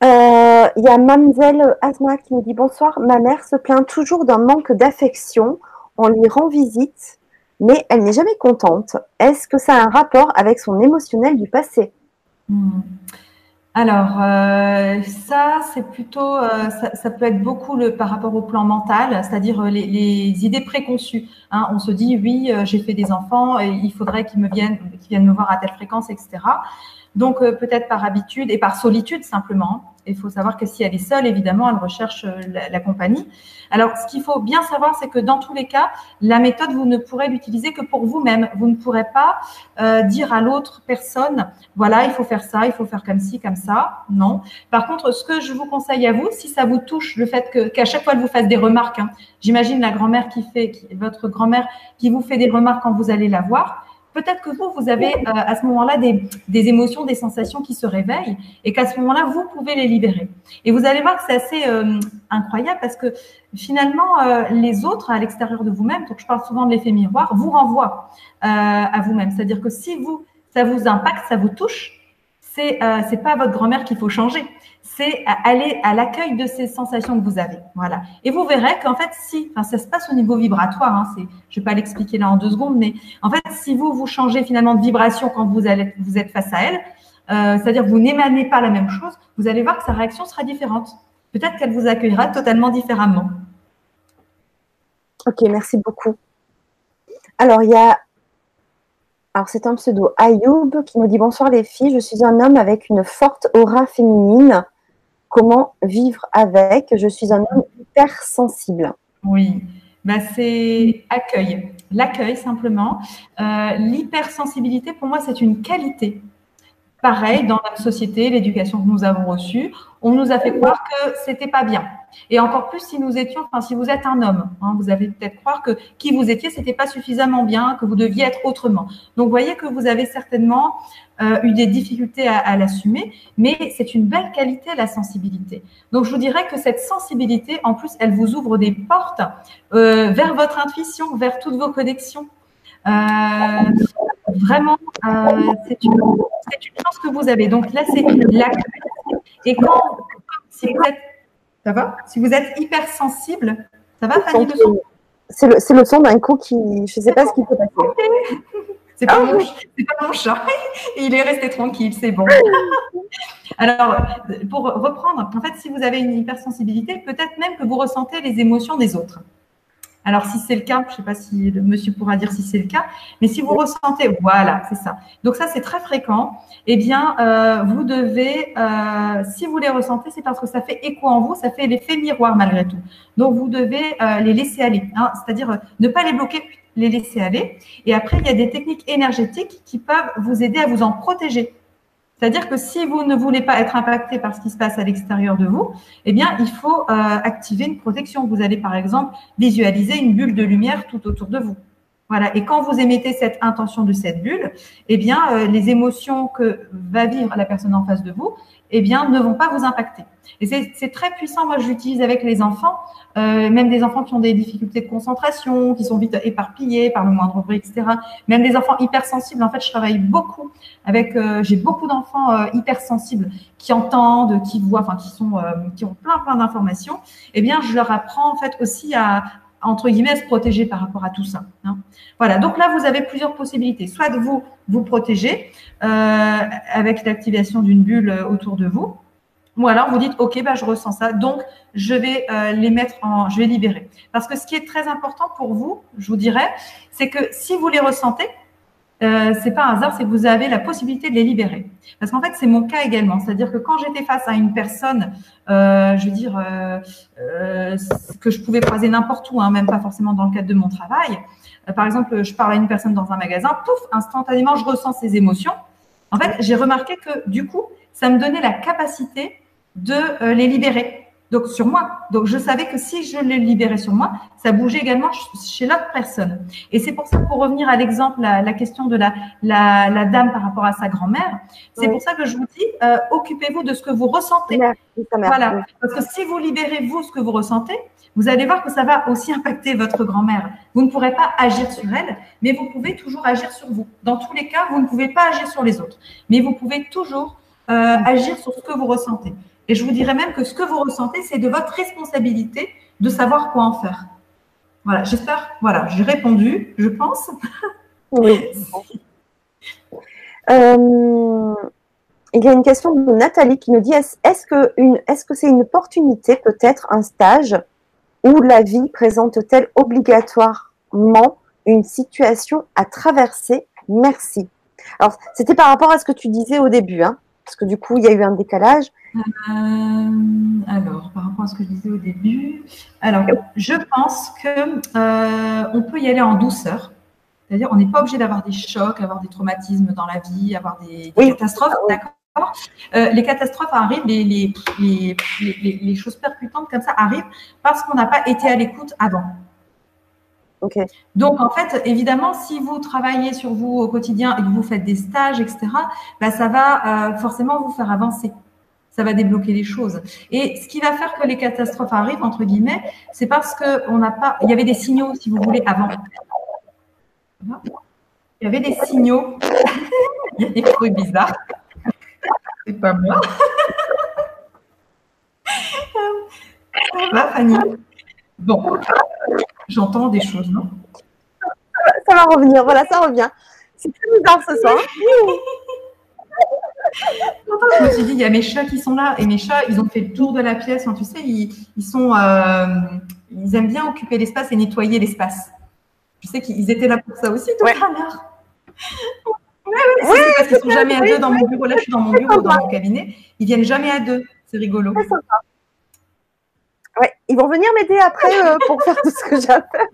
[SPEAKER 1] Euh, il y a Mamzelle Asma qui nous dit bonsoir. Ma mère se plaint toujours d'un manque d'affection. On lui rend visite, mais elle n'est jamais contente. Est-ce que ça a un rapport avec son émotionnel du passé?
[SPEAKER 2] Hmm. Alors, euh, ça, c'est plutôt, euh, ça, peut être beaucoup le, par rapport au plan mental, c'est-à-dire euh, les, idées préconçues. Hein. On se dit, oui, j'ai fait des enfants, et il faudrait qu'ils me viennent, qu'ils viennent me voir à telle fréquence, etc. Donc, peut-être par habitude et par solitude simplement. Il faut savoir que si elle est seule, évidemment, elle recherche euh, la, compagnie. Alors, ce qu'il faut bien savoir, c'est que dans tous les cas, la méthode, vous ne pourrez l'utiliser que pour vous-même. Vous ne pourrez pas euh, dire à l'autre personne, voilà, il faut faire ça, il faut faire comme ci, comme ça. Non. Par contre, ce que je vous conseille à vous, si ça vous touche, le fait qu'à chaque fois, elle vous fasse des remarques, hein, j'imagine la grand-mère qui fait, votre grand-mère qui vous fait des remarques quand vous allez la voir, peut-être que vous, vous avez euh, à ce moment-là des, émotions, des sensations qui se réveillent et qu'à ce moment-là, vous pouvez les libérer. Et vous allez voir que c'est assez euh, incroyable parce que finalement, euh, les autres à l'extérieur de vous-même, donc je parle souvent de l'effet miroir, vous renvoient à vous-même. C'est-à-dire que si vous, ça vous impacte, ça vous touche, c'est c'est pas votre grand-mère qu'il faut changer c'est aller à l'accueil de ces sensations que vous avez. Voilà. Et vous verrez qu'en fait, si, enfin, ça se passe au niveau vibratoire, hein, c'est, je vais pas l'expliquer là en deux secondes, mais en fait, si vous, vous changez finalement de vibration quand vous, allez, vous êtes face à elle, euh, c'est-à-dire que vous n'émanez pas la même chose, vous allez voir que sa réaction sera différente. Peut-être qu'elle vous accueillera totalement différemment.
[SPEAKER 1] Ok, merci beaucoup. Alors, il y a alors, c'est un pseudo Ayoub qui nous dit Bonsoir les filles, je suis un homme avec une forte aura féminine comment vivre avec? Je suis un homme hypersensible.
[SPEAKER 2] Oui, bah, c'est accueil. L'accueil simplement. Euh, l'hypersensibilité, pour moi, c'est une qualité. Pareil, dans notre société, l'éducation que nous avons reçue, on nous a fait croire que c'était pas bien. Et encore plus si nous étions, enfin, si vous êtes un homme, hein, vous avez peut-être croire que qui vous étiez, c'était pas suffisamment bien, que vous deviez être autrement. Donc, vous voyez que vous avez certainement euh, eu des difficultés à, l'assumer, mais c'est une belle qualité, la sensibilité. Donc, je vous dirais que cette sensibilité, en plus, elle vous ouvre des portes euh, vers votre intuition, vers toutes vos connexions. Euh, vraiment, euh, c'est une, une, chance que vous avez. Donc là, c'est la Et quand, si vous êtes, ça va? Si vous êtes hypersensible, ça va, Fanny
[SPEAKER 1] C'est le, le, son d'un coup qui, je ne sais pas ce qui peut passer.
[SPEAKER 2] C'est pas, mon, pas mon chat. Il est resté tranquille, c'est bon. Alors, pour reprendre, en fait, si vous avez une hypersensibilité, peut-être même que vous ressentez les émotions des autres. Alors, si c'est le cas, je ne sais pas si le monsieur pourra dire si c'est le cas, mais si vous ressentez, voilà, c'est ça. Donc ça, c'est très fréquent. Eh bien, euh, vous devez, euh, si vous les ressentez, c'est parce que ça fait écho en vous, ça fait l'effet miroir malgré tout. Donc, vous devez euh, les laisser aller, hein, c'est-à-dire ne pas les bloquer, les laisser aller. Et après, il y a des techniques énergétiques qui peuvent vous aider à vous en protéger. C'est-à-dire que si vous ne voulez pas être impacté par ce qui se passe à l'extérieur de vous, eh bien, il faut euh, activer une protection. Vous allez, par exemple, visualiser une bulle de lumière tout autour de vous. Voilà. Et quand vous émettez cette intention de cette bulle, eh bien, euh, les émotions que va vivre la personne en face de vous, eh bien, ne vont pas vous impacter. Et c'est très puissant. Moi, je l'utilise avec les enfants, euh, même des enfants qui ont des difficultés de concentration, qui sont vite éparpillés par le moindre bruit, etc. Même des enfants hypersensibles. En fait, je travaille beaucoup avec. Euh, j'ai beaucoup d'enfants euh, hypersensibles qui entendent, qui voient, enfin, qui sont, qui ont plein, plein d'informations. Eh bien, je leur apprends en fait aussi à, entre guillemets, se protéger par rapport à tout ça. Hein. Voilà, donc là, vous avez plusieurs possibilités. Soit vous vous protéger euh, avec l'activation d'une bulle euh, autour de vous, ou alors vous dites, OK, bah, je ressens ça, donc je vais euh, les mettre en, je vais libérer. Parce que ce qui est très important pour vous, je vous dirais, c'est que si vous les ressentez, euh, c'est pas un hasard, c'est que vous avez la possibilité de les libérer. Parce qu'en fait, c'est mon cas également. C'est-à-dire que quand j'étais face à une personne, euh, je veux dire, euh, euh que je pouvais croiser n'importe où, hein, même pas forcément dans le cadre de mon travail. Par exemple, je parle à une personne dans un magasin, pouf, instantanément, je ressens ses émotions. En fait, j'ai remarqué que du coup, ça me donnait la capacité de les libérer donc sur moi. Donc je savais que si je le libérais sur moi, ça bougeait également chez l'autre personne. Et c'est pour ça, pour revenir à l'exemple, la, la, question de la, la, la, dame par rapport à sa grand-mère, c'est pour ça que je vous dis, euh, occupez-vous de ce que vous ressentez. voilà. Parce que si vous libérez vous ce que vous ressentez, vous allez voir que ça va aussi impacter votre grand-mère. Vous ne pourrez pas agir sur elle, mais vous pouvez toujours agir sur vous. Dans tous les cas, vous ne pouvez pas agir sur les autres, mais vous pouvez toujours euh, agir sur ce que vous ressentez. Et je vous dirais même que ce que vous ressentez, c'est de votre responsabilité de savoir quoi en faire. Voilà, j'espère, voilà, j'ai répondu, je pense. Oui.
[SPEAKER 1] Euh, il y a une question de Nathalie qui nous dit est-ce que est-ce que c'est une opportunité, peut-être un stage, où la vie présente-t-elle obligatoirement une situation à traverser? Merci. Alors, c'était par rapport à ce que tu disais au début. Hein. Parce que du coup, il y a eu un décalage.
[SPEAKER 2] Euh, alors, par rapport à ce que je disais au début, alors je pense que euh, on peut y aller en douceur. C'est-à-dire, on n'est pas obligé d'avoir des chocs, avoir des traumatismes dans la vie, avoir des, catastrophes, ah d'accord? Euh, Les catastrophes arrivent, les, les, les, choses percutantes comme ça arrivent parce qu'on n'a pas été à l'écoute avant. Donc, en fait, évidemment, si vous travaillez sur vous au quotidien et que vous faites des stages, etc., bah, ça va forcément vous faire avancer ça va débloquer les choses. Et ce qui va faire que les catastrophes arrivent, entre guillemets, c'est parce qu'on n'a pas. Il y avait des signaux, si vous voulez, avant. Il y avait des signaux. Il y a des bruits bizarres. C'est pas moi. Ça va, Fanny? Bon, j'entends des choses, non?
[SPEAKER 1] Ça va revenir, voilà, ça revient. C'est très bizarre ce soir.
[SPEAKER 2] je me suis dit, il y a mes chats qui sont là. Et mes chats, ils ont fait le tour de la pièce. tu sais, ils, sont, euh, ils aiment bien occuper l'espace et nettoyer l'espace. Tu sais qu'ils étaient là pour ça aussi tout à l'heure. Oui, oui, parce qu'ils ne sont jamais à deux dans mon bureau. Là, je suis dans mon bureau, dans mon cabinet. Ils viennent jamais à deux. C'est rigolo.
[SPEAKER 1] Ouais, ils vont venir m'aider après euh, pour faire tout ce que j'ai à faire.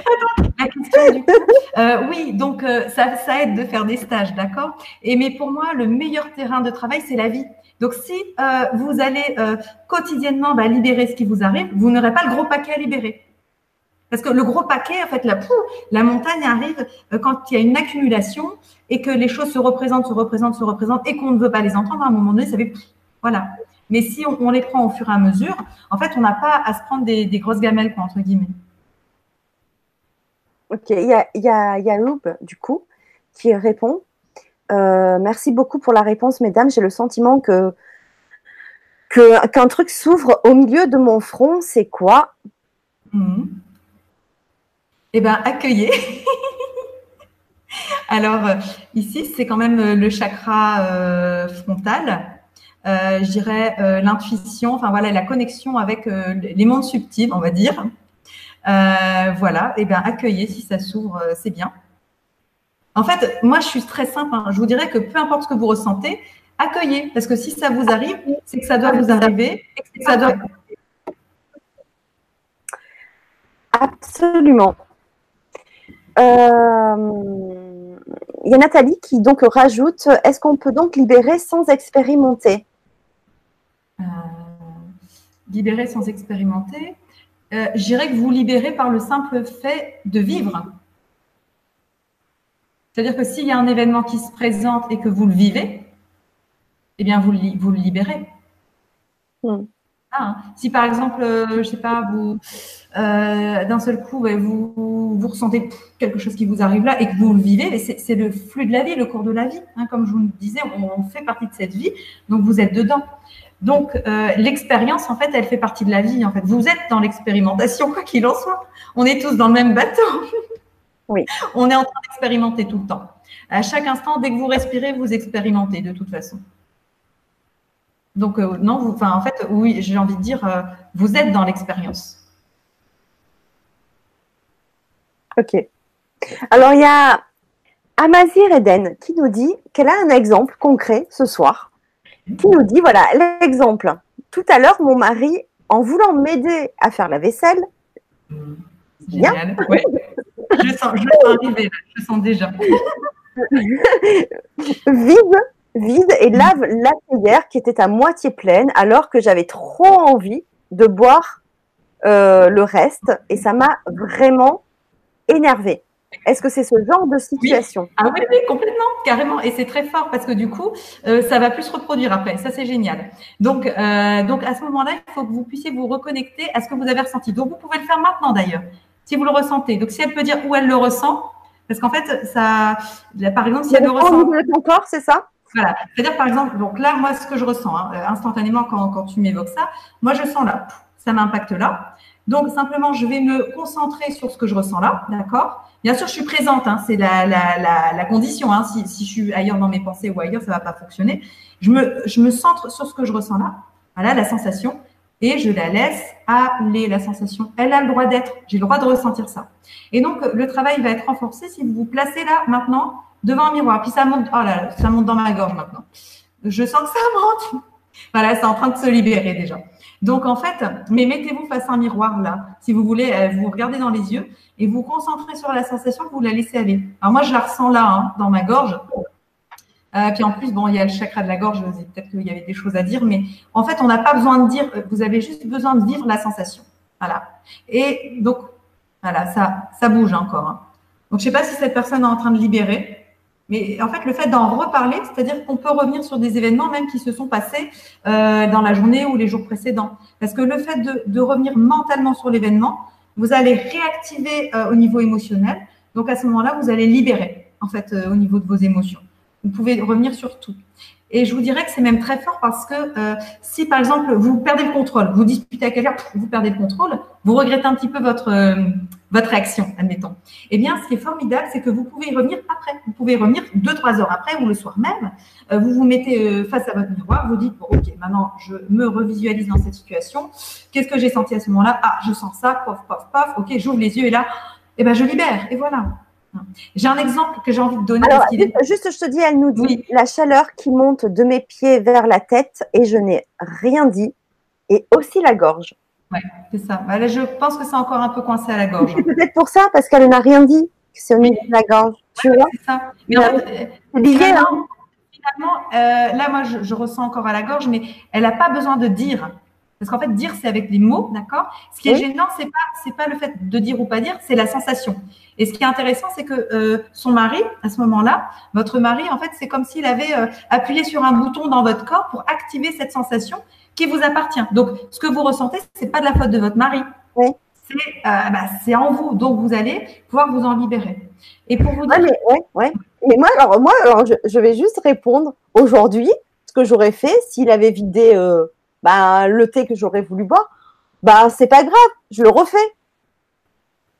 [SPEAKER 2] Attends, la question du coup. Euh, oui, donc euh, ça, ça, aide de faire des stages, d'accord? Et mais pour moi, le meilleur terrain de travail, c'est la vie. Donc si vous allez quotidiennement bah, libérer ce qui vous arrive, vous n'aurez pas le gros paquet à libérer. Parce que le gros paquet, en fait, la, la montagne arrive quand il y a une accumulation et que les choses se représentent, se représentent, se représentent et qu'on ne veut pas les entendre, à un moment donné, ça fait voilà. Mais si on, les prend au fur et à mesure, en fait, on n'a pas à se prendre des, des grosses gamelles, quoi, entre guillemets.
[SPEAKER 1] Ok, il y a, y, a, du coup, qui répond. Euh, merci beaucoup pour la réponse, mesdames. J'ai le sentiment que qu'un truc s'ouvre au milieu de mon front. C'est quoi?
[SPEAKER 2] Hmm. Eh bien, accueillez. Alors, euh, ici, c'est quand même euh, le chakra frontal. Je dirais l'intuition, enfin voilà, la connexion avec les mondes subtils, on va dire. Euh, voilà, et bien accueillez si ça s'ouvre, euh, c'est bien. En fait, moi je suis très simple. Hein. Je vous dirais que peu importe ce que vous ressentez, accueillez, parce que si ça vous arrive, c'est que ça doit vous arriver.
[SPEAKER 1] Absolument. Euh, il y a Nathalie qui donc rajoute est-ce qu'on peut donc libérer sans expérimenter?
[SPEAKER 2] Libérer sans expérimenter euh, je dirais que vous libérez par le simple fait de vivre. C'est-à-dire que s'il y a un événement qui se présente et que vous le vivez, eh bien, vous le, vous le libérez. Hmm. Ah, si par exemple, euh, je ne sais pas, vous, euh, d'un seul coup, vous, vous, ressentez quelque chose qui vous arrive là et que vous le vivez, c'est le flux de la vie, le cours de la vie. Hein, comme je vous le disais, on, fait partie de cette vie, donc vous êtes dedans. Donc, euh, l'expérience, en fait, elle fait partie de la vie. En fait, vous êtes dans l'expérimentation, quoi qu'il en soit. On est tous dans le même bateau. Oui. On est en train d'expérimenter tout le temps. À chaque instant, dès que vous respirez, vous expérimentez de toute façon. Donc, euh, non, vous, enfin, en fait, oui, j'ai envie de dire, euh, vous êtes dans l'expérience.
[SPEAKER 1] Ok. Alors, il y a Amazir Eden qui nous dit qu'elle a un exemple concret ce soir qui nous dit, voilà, l'exemple. Tout à l'heure, mon mari, en voulant m'aider à faire la vaisselle.
[SPEAKER 2] Ouais. Je sens, je sens arriver, je sens déjà.
[SPEAKER 1] vide, vide et lave la cuillère qui était à moitié pleine alors que j'avais trop envie de boire euh, le reste et ça m'a vraiment énervée. Est-ce que c'est ce genre de situation?
[SPEAKER 2] Ah oui. complètement, carrément. Et c'est très fort parce que du coup, euh, ça va plus se reproduire après. Ça, c'est génial. Donc, euh, donc à ce moment-là, il faut que vous puissiez vous reconnecter à ce que vous avez ressenti. Donc, vous pouvez le faire maintenant d'ailleurs, si vous le ressentez. Donc, si elle peut dire où elle le ressent, parce qu'en fait, ça, par exemple, si elle le ressent.
[SPEAKER 1] Ton corps, c'est ça?
[SPEAKER 2] Voilà. C'est-à-dire, par exemple, donc là, moi, ce que je ressens hein, instantanément quand, quand tu m'évoques ça, moi, je sens là, ça m'impacte là. Donc, simplement, je vais me concentrer sur ce que je ressens là, d'accord? Bien sûr, je suis présente, hein, c'est la, la, la, la, condition. Hein, si, si, je suis ailleurs dans mes pensées ou ailleurs, ça ne va pas fonctionner. Je me, je me centre sur ce que je ressens là, voilà la sensation, et je la laisse aller, la sensation. Elle a le droit d'être, j'ai le droit de ressentir ça. Et donc, le travail va être renforcé si vous vous placez là, maintenant, devant un miroir. Puis ça monte, oh là, ça monte dans ma gorge maintenant. Je sens que ça monte. Voilà, c'est en train de se libérer déjà. Donc en fait, mais mettez-vous face à un miroir là, si vous voulez, euh, vous regardez dans les yeux et vous concentrez sur la sensation, vous la laissez aller. Alors moi, je la ressens là, hein, dans ma gorge. Euh, puis en plus, bon, il y a le chakra de la gorge, peut-être qu'il y avait des choses à dire, mais en fait, on n'a pas besoin de dire, vous avez juste besoin de vivre la sensation. Voilà. Et donc, voilà, ça, ça bouge encore. Hein. Donc, je ne sais pas si cette personne est en train de libérer. Mais en fait, le fait d'en reparler, c'est-à-dire qu'on peut revenir sur des événements même qui se sont passés euh, dans la journée ou les jours précédents. Parce que le fait de, revenir mentalement sur l'événement, vous allez réactiver euh, au niveau émotionnel. Donc à ce moment-là, vous allez libérer en fait euh, au niveau de vos émotions. Vous pouvez revenir sur tout. Et je vous dirais que c'est même très fort parce que euh, si par exemple vous perdez le contrôle, vous disputez à quelqu'un, vous perdez le contrôle, vous regrettez un petit peu votre euh, votre réaction, admettons. Eh bien, ce qui est formidable, c'est que vous pouvez y revenir après. Vous pouvez y revenir deux trois heures après ou le soir même. Euh, vous vous mettez face à votre miroir, vous dites bon, ok, maintenant je me revisualise dans cette situation. Qu'est-ce que j'ai senti à ce moment-là? Ah, je sens ça, pof, pof, pof. Ok, j'ouvre les yeux et là, eh ben je libère et voilà. J'ai un exemple que j'ai envie de donner.
[SPEAKER 1] Alors, juste, je te dis, elle nous dit la chaleur qui monte de mes pieds vers la tête et je n'ai rien dit, et aussi la gorge.
[SPEAKER 2] Oui, c'est ça. Bah, je pense que c'est encore un peu coincé à la gorge.
[SPEAKER 1] C'est peut-être pour ça, parce qu'elle n'a rien dit, que c'est au niveau de la gorge.
[SPEAKER 2] tu vois C'est ça. Mais en fait, finalement, finalement euh, là, moi, je, je, ressens encore à la gorge, mais elle n'a pas besoin de dire. Parce qu'en fait, dire, c'est avec les mots, d'accord? Ce qui est gênant, c'est pas, c'est pas le fait de dire ou pas dire, c'est la sensation. Et ce qui est intéressant, c'est que euh, son mari, à ce moment-là, votre mari, en fait, c'est comme s'il avait euh, appuyé sur un bouton dans votre corps pour activer cette sensation qui vous appartient. Donc, ce que vous ressentez, c'est pas de la faute de votre mari.
[SPEAKER 1] Oui.
[SPEAKER 2] C'est, euh, bah, c'est en vous. Donc, vous allez pouvoir vous en libérer. Et pour vous dire.
[SPEAKER 1] mais, ouais, ouais. mais moi, alors, moi alors, je, je vais juste répondre aujourd'hui ce que j'aurais fait s'il avait vidé bah, le thé que j'aurais voulu boire, bah, c'est pas grave, je le refais.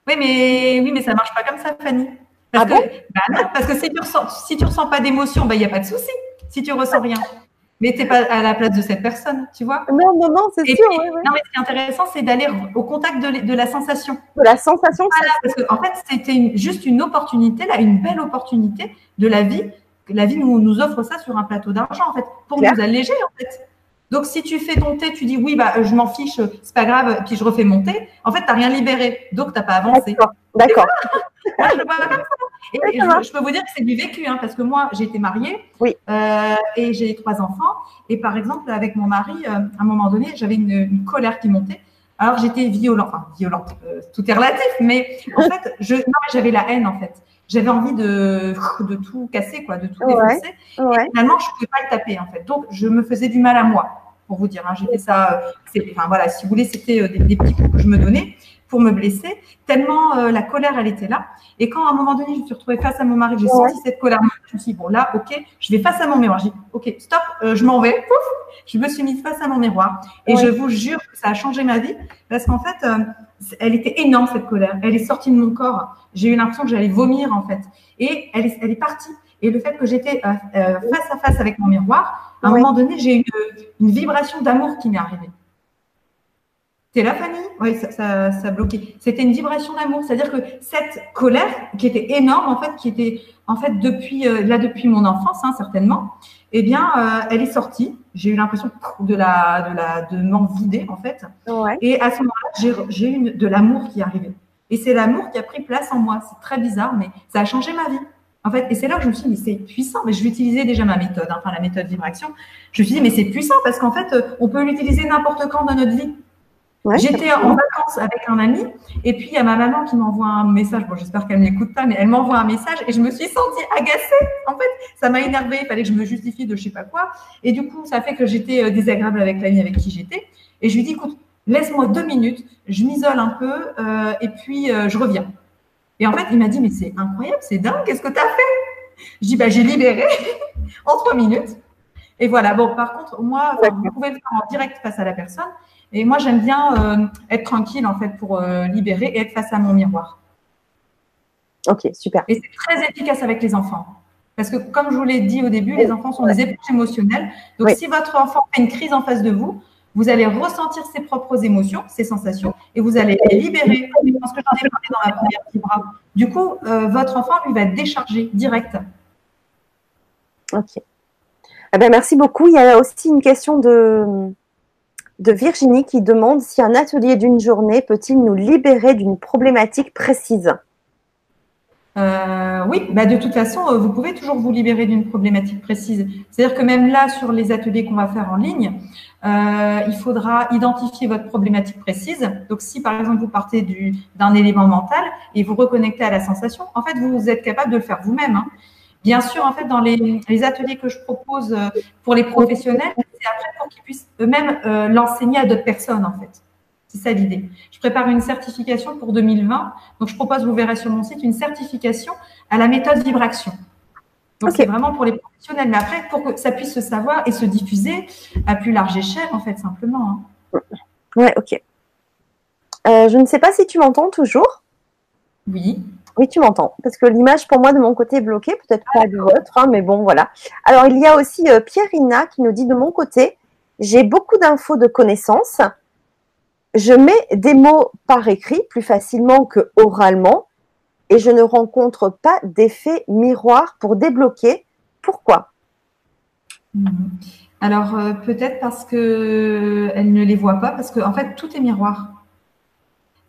[SPEAKER 2] Oui, mais, oui, mais ça marche pas comme ça, Fanny.
[SPEAKER 1] Parce
[SPEAKER 2] ah
[SPEAKER 1] que,
[SPEAKER 2] bah non, parce que si tu ressens, si tu ressens pas d'émotion, il bah, n'y a pas de souci. Si tu ressens rien. Mais tu n'es pas à la place de cette personne, tu vois?
[SPEAKER 1] Non, non, non, c'est sûr. Non,
[SPEAKER 2] mais ce qui est intéressant, c'est d'aller au contact de, de, la sensation.
[SPEAKER 1] De la sensation.
[SPEAKER 2] Voilà, parce qu'en en fait, c'était juste une opportunité, là, une belle opportunité de la vie. La vie nous, nous offre ça sur un plateau d'argent, en fait, pour nous alléger, en fait. Donc, si tu fais ton thé, tu dis oui, bah, je m'en fiche, c'est pas grave, puis je refais mon thé, en fait, tu n'as rien libéré. Donc, tu n'as pas avancé.
[SPEAKER 1] D'accord.
[SPEAKER 2] Et, je, peux vous dire que c'est du vécu, hein, parce que moi, j'ai été mariée
[SPEAKER 1] oui.
[SPEAKER 2] euh, et j'ai trois enfants. Et par exemple, avec mon mari, euh, à un moment donné, j'avais une, colère qui montait. Alors, j'étais violente, enfin, violente, euh, tout est relatif, mais en fait, je, j'avais la haine, en fait j'avais envie de, de tout casser, quoi, de tout défoncer.
[SPEAKER 1] Et
[SPEAKER 2] finalement, je ne pouvais pas le taper, en fait. Donc, je me faisais du mal à moi pour vous dire. Hein. J'ai fait ça, euh, enfin voilà, si vous voulez, c'était euh, des, petits coups que je me donnais pour me blesser, tellement euh, la colère, elle était là. Et quand à un moment donné, je me suis retrouvée face à mon mari, j'ai senti cette colère, je me suis dit, bon là, ok, je vais face à mon miroir. J'ai dit, ok, stop, je m'en vais. Pouf, je me suis mise face à mon miroir. Et je vous jure que ça a changé ma vie, parce qu'en fait, elle était énorme, cette colère. Elle est sortie de mon corps. J'ai eu l'impression que j'allais vomir, en fait. Et elle est, elle est partie. Et le fait que j'étais face à face avec mon miroir, à un moment donné, j'ai une, une vibration d'amour qui m'est arrivée. T'es là, Fanny? Oui, ça, ça, bloqué. C'était une vibration d'amour, c'est-à-dire que cette colère qui était énorme, en fait, qui était en fait depuis euh, là depuis mon enfance, hein, certainement, eh bien, euh, elle est sortie. J'ai eu l'impression de la de la de m'en vider, en fait. Et à ce moment-là, j'ai eu de l'amour qui est arrivé. Et c'est l'amour qui a pris place en moi. C'est très bizarre, mais ça a changé ma vie. En fait, et c'est là que je me suis dit, mais c'est puissant. Mais je vais utiliser déjà ma méthode, hein, enfin la méthode vibration. Je me suis dit, mais c'est puissant parce qu'en fait, euh, on peut l'utiliser n'importe quand dans notre vie. J'étais en vacances avec un ami et puis il y a ma maman qui m'envoie un message. Bon, j'espère qu'elle ne m'écoute pas, mais elle m'envoie un message et je me suis sentie agacée. En fait, ça m'a énervée. Il fallait que je me justifie de je sais pas quoi. Et du coup, ça fait que j'étais euh, désagréable avec l'ami avec qui j'étais. Et je lui dis, écoute, laisse-moi deux minutes, je m'isole un peu euh, et puis je reviens. Et en fait, il m'a dit, mais c'est incroyable, c'est dingue, qu'est-ce que tu as fait? Je dis, bah, j'ai libéré en trois minutes. Et voilà, bon, par contre, moi, vous pouvez le faire en direct face à la personne. Et moi, j'aime bien euh, être tranquille, en fait, pour euh, libérer et être face à mon miroir.
[SPEAKER 1] Ok, super.
[SPEAKER 2] Et c'est très efficace avec les enfants. Parce que, comme je vous l'ai dit au début, les enfants sont des éponges émotionnelles. Donc, si votre enfant fait une crise en face de vous, vous allez ressentir ses propres émotions, ses sensations, et vous allez les libérer. Je que j'en ai parlé dans la première. Du coup, euh, votre enfant, lui, va décharger direct.
[SPEAKER 1] Ok. Eh ben, merci beaucoup. Il y a aussi une question de Virginie qui demande si un atelier d'une journée peut-il nous libérer d'une problématique précise?
[SPEAKER 2] Euh, oui, bah de toute façon, euh, vous pouvez toujours vous libérer d'une problématique précise. C'est-à-dire que même là, sur les ateliers qu'on va faire en ligne, euh, il faudra identifier votre problématique précise. Donc, si par exemple vous partez d'un élément mental et vous reconnectez à la sensation, en fait, vous êtes capable de le faire vous-même. Hein. Bien sûr, en fait, dans les, les, ateliers que je propose pour les professionnels, c'est après pour qu'ils puissent eux-mêmes l'enseigner à d'autres personnes, en fait. C'est ça l'idée. Je prépare une certification pour 2020. Donc, je propose, vous verrez sur mon site, une certification à la méthode vibration. Donc, c'est vraiment pour les professionnels. Mais après, pour que ça puisse se savoir et se diffuser à plus large échelle, en fait, simplement.
[SPEAKER 1] Hein. Ouais, ok. Euh, je ne sais pas si tu m'entends toujours.
[SPEAKER 2] Oui.
[SPEAKER 1] Oui, tu m'entends. Parce que l'image, pour moi, de mon côté est bloquée. Peut-être pas du vôtre, hein, mais bon, voilà. Alors, il y a aussi euh, Pierre-Ina qui nous dit de mon côté, j'ai beaucoup d'infos de connaissances je mets des mots par écrit plus facilement que oralement et je ne rencontre pas d'effet miroir pour débloquer. Pourquoi?
[SPEAKER 2] Mhm. Alors euh, peut-être parce qu'elle ne les voit pas, parce qu'en en fait tout est miroir.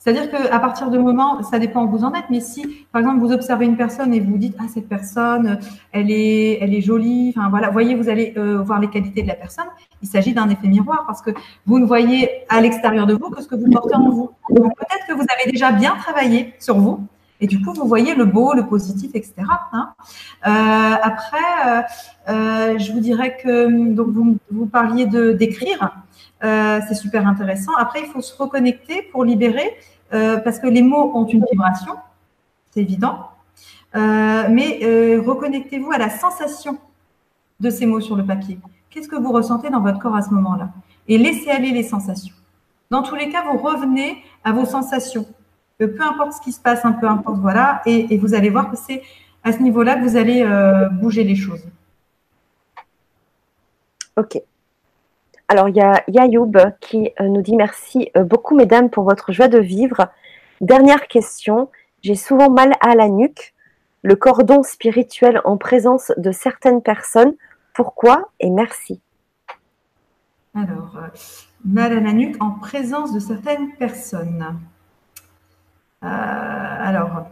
[SPEAKER 2] C'est-à-dire qu'à partir de moment, ça dépend où vous en êtes, mais si, par exemple, vous observez une personne et vous dites, ah, cette personne, elle est, elle est jolie, enfin voilà, voyez, vous allez euh, voir les qualités de la personne. Il s'agit d'un effet miroir parce que vous ne voyez à l'extérieur de vous que ce que vous portez en vous. Donc peut-être que vous avez déjà bien travaillé sur vous et du coup, vous voyez le beau, le positif, etc. Hein. Euh, après, euh, je vous dirais que donc vous, vous parliez de d'écrire. c'est super intéressant. Après, il faut se reconnecter pour libérer euh, parce que les mots ont une vibration, c'est évident. Euh, mais euh, reconnectez-vous à la sensation de ces mots sur le papier. Qu'est-ce que vous ressentez dans votre corps à ce moment-là? Et laissez aller les sensations. Dans tous les cas, vous revenez à vos sensations. peu importe ce qui se passe, un peu importe, voilà, et, vous allez voir que c'est à ce niveau-là que vous allez bouger les choses.
[SPEAKER 1] Ok. Alors, il y a Yayoub qui euh, nous dit merci euh, beaucoup, mesdames, pour votre joie de vivre. Dernière question. J'ai souvent mal à la nuque, le cordon spirituel en présence de certaines personnes. Pourquoi et merci.
[SPEAKER 2] Alors, euh, mal à la nuque en présence de certaines personnes. alors,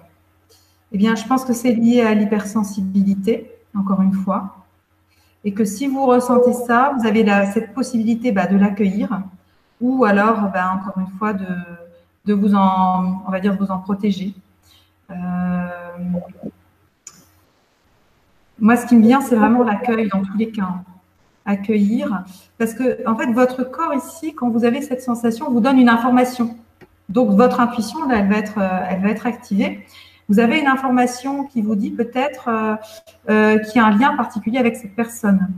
[SPEAKER 2] eh bien, je pense que c'est lié à l'hypersensibilité, encore une fois et que si vous ressentez ça, vous avez cette possibilité bah, de l'accueillir ou alors, bah, encore une fois, de, vous en, on va dire, vous en protéger. Euh, moi, ce qui me vient, c'est vraiment l'accueil dans tous les cas. Accueillir, parce que en fait, votre corps ici, quand vous avez cette sensation, vous donne une information. Donc, votre intuition, elle va être, euh, elle va être activée vous avez une information qui vous dit peut-être euh, euh, qu'il y a un lien particulier avec cette personne.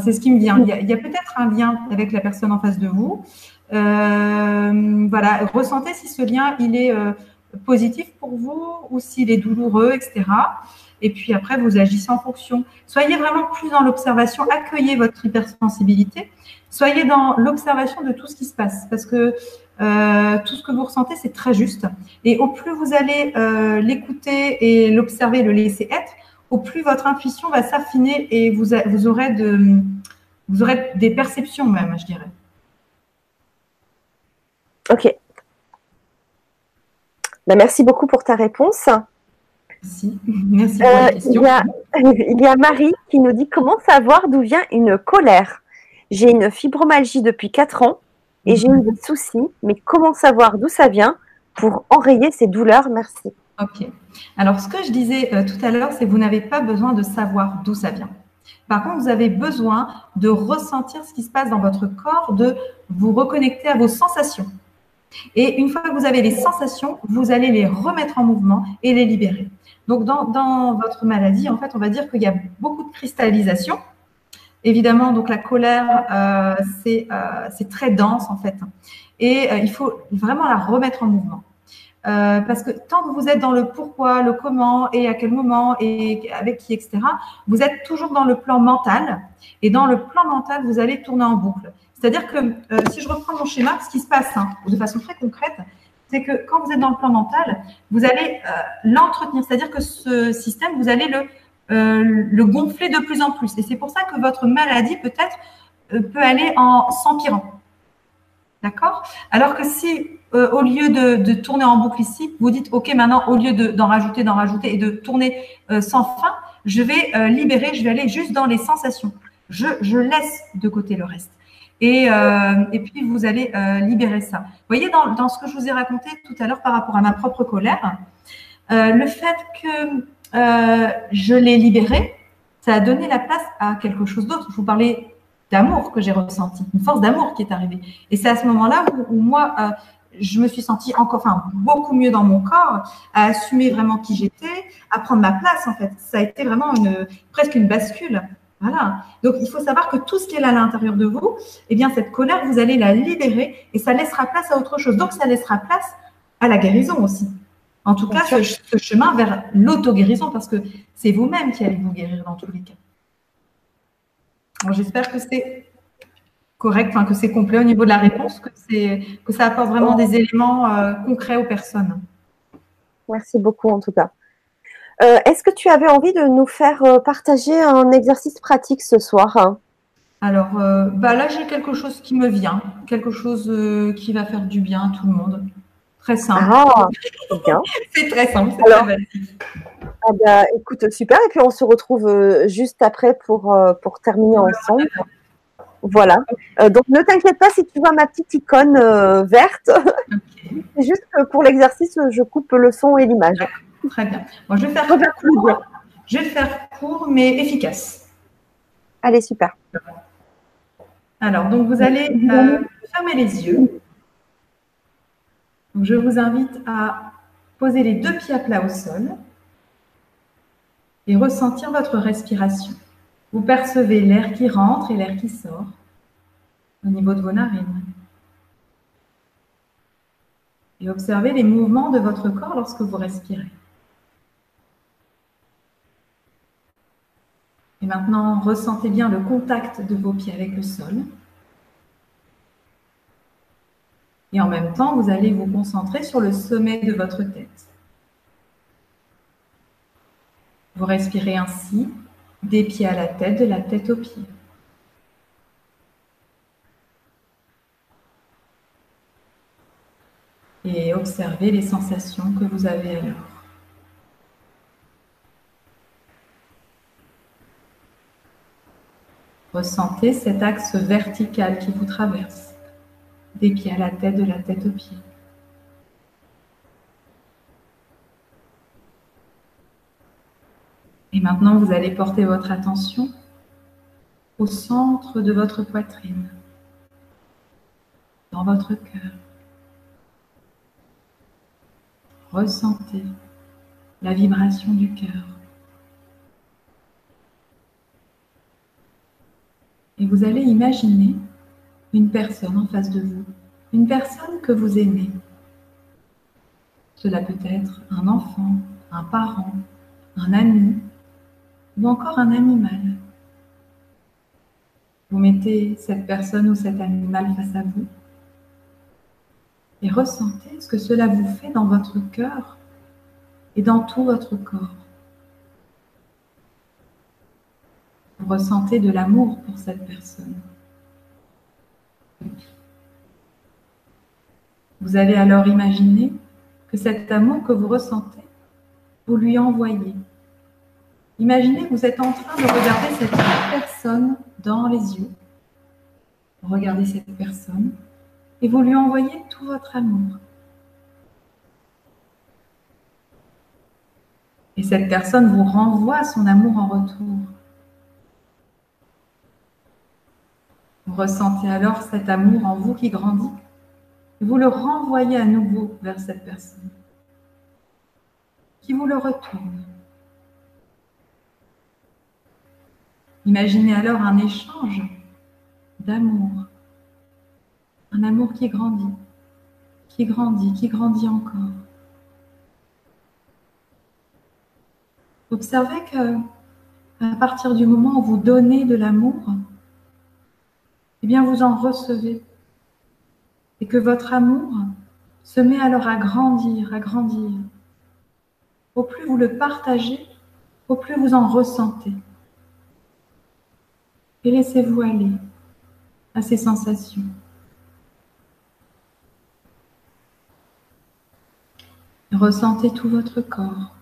[SPEAKER 2] C'est ce qui me vient. Il y a, peut-être un lien avec la personne en face de vous. Euh, voilà, ressentez si ce lien il est positif pour vous ou s'il est douloureux, etc. Et puis après, vous agissez en fonction. Soyez vraiment plus dans l'observation, accueillez votre hypersensibilité, soyez dans l'observation de tout ce qui se passe, parce que euh, tout ce que vous ressentez, c'est très juste. Et au plus vous allez euh, l'écouter et l'observer, le laisser être, au plus votre intuition va s'affiner et vous, vous, aurez de, vous aurez des perceptions même, je dirais.
[SPEAKER 1] Ok. Ben, merci beaucoup pour ta réponse.
[SPEAKER 2] Merci. Merci pour la euh, question.
[SPEAKER 1] il y a Marie qui nous dit comment savoir d'où vient une colère? J'ai une fibromyalgie depuis 4 ans et j'ai eu des soucis, mais comment savoir d'où ça vient pour enrayer ces douleurs? Merci.
[SPEAKER 2] Ok. Alors, ce que je disais euh, tout à l'heure, c'est que vous n'avez pas besoin de savoir d'où ça vient. Par contre, vous avez besoin de ressentir ce qui se passe dans votre corps, de vous reconnecter à vos sensations. Et une fois que vous avez les sensations, vous allez les remettre en mouvement et les libérer. Donc, dans, dans votre maladie, en fait, on va dire qu'il y a beaucoup de cristallisation Évidemment, donc la colère, euh, euh, c'est très dense en fait. Et euh, il faut vraiment la remettre en mouvement. parce que tant que vous êtes dans le pourquoi, le comment et à quel moment et avec qui, etc., vous êtes toujours dans le plan mental. Et dans le plan mental, vous allez tourner en boucle. C'est-à-dire que si je reprends mon schéma, ce qui se passe hein, de façon très concrète, c'est que quand vous êtes dans le plan mental, vous allez l'entretenir. C'est-à-dire que ce système, vous allez le le gonfler de plus en plus. Et c'est pour ça que votre maladie peut-être peut aller en s'empirant. D'accord? Alors que si au lieu de, tourner en boucle ici, vous dites OK, maintenant au lieu d'en rajouter, d'en rajouter et de tourner sans fin, je vais libérer, je vais aller juste dans les sensations. Je, je laisse de côté le reste. Et, euh, et, puis, vous allez euh, libérer ça. Vous voyez, dans, dans, ce que je vous ai raconté tout à l'heure par rapport à ma propre colère, euh, le fait que euh, je l'ai libéré, ça a donné la place à quelque chose d'autre. Je vous parlais d'amour que j'ai ressenti, une force d'amour qui est arrivée. Et c'est à ce moment-là où, moi, euh, je me suis sentie encore, enfin, beaucoup mieux dans mon corps, à assumer vraiment qui j'étais, à prendre ma place, en fait. Ça a été vraiment une, presque une bascule. Voilà. Donc, il faut savoir que tout ce qui est là à l'intérieur de vous, eh bien, cette colère, vous allez la libérer et ça laissera place à autre chose. Donc, ça laissera place à la guérison aussi. En tout cas, ce, chemin vers l'auto-guérison, parce que c'est vous-même qui allez vous guérir dans tous les cas. J'espère que c'est correct, que c'est complet au niveau de la réponse, que, que ça apporte vraiment des éléments euh, concrets aux personnes.
[SPEAKER 1] Merci beaucoup en tout cas. Euh, est-ce que tu avais envie de nous faire euh, partager un exercice pratique ce soir?
[SPEAKER 2] Alors, bah là, j'ai quelque chose qui me vient, quelque chose qui va faire du bien à tout le monde. Très simple. Ah, c'est très simple, c'est très.
[SPEAKER 1] Ah bah, écoute, super. Et puis, on se retrouve juste après pour, pour terminer ensemble. Voilà. donc, ne t'inquiète pas si tu vois ma petite icône verte. C'est juste que pour l'exercice, je coupe le son et l'image.
[SPEAKER 2] Très bien. Moi, je vais faire court. Je vais faire court, mais efficace.
[SPEAKER 1] Allez, super.
[SPEAKER 2] Alors, donc vous allez euh, fermer les yeux. Je vous invite à poser les deux pieds à plat au sol et ressentir votre respiration. Vous percevez l'air qui rentre et l'air qui sort au niveau de vos narines. Et observez les mouvements de votre corps lorsque vous respirez. Et maintenant, ressentez bien le contact de vos pieds avec le sol. Et en même temps, vous allez vous concentrer sur le sommet de votre tête. Vous respirez ainsi, des pieds à la tête, de la tête aux pieds. Et observez les sensations que vous avez alors. Ressentez cet axe vertical qui vous traverse, des pieds à la tête, de la tête aux pieds. Et maintenant, vous allez porter votre attention au centre de votre poitrine, dans votre cœur. Ressentez la vibration du cœur. Et vous allez imaginer une personne en face de vous, une personne que vous aimez. Cela peut être un enfant, un parent, un ami ou encore un animal. Vous mettez cette personne ou cet animal face à vous et ressentez ce que cela vous fait dans votre cœur et dans tout votre corps. Vous ressentez de l'amour pour cette personne. Vous allez alors imaginer que cet amour que vous ressentez, vous lui envoyez. Imaginez que vous êtes en train de regarder cette personne dans les yeux. Regardez cette personne et vous lui envoyez tout votre amour. Et cette personne vous renvoie son amour en retour. Vous ressentez alors cet amour en vous qui grandit. Vous le renvoyez à nouveau vers cette personne qui vous le retourne. Imaginez alors un échange d'amour. Un amour qui grandit, qui grandit, qui grandit encore. Observez que à partir du moment où vous donnez de l'amour, eh bien vous en recevez. Et que votre amour se met alors à grandir, à grandir. Au plus vous le partagez, au plus vous en ressentez. Et laissez-vous aller à ces sensations. Ressentez tout votre corps.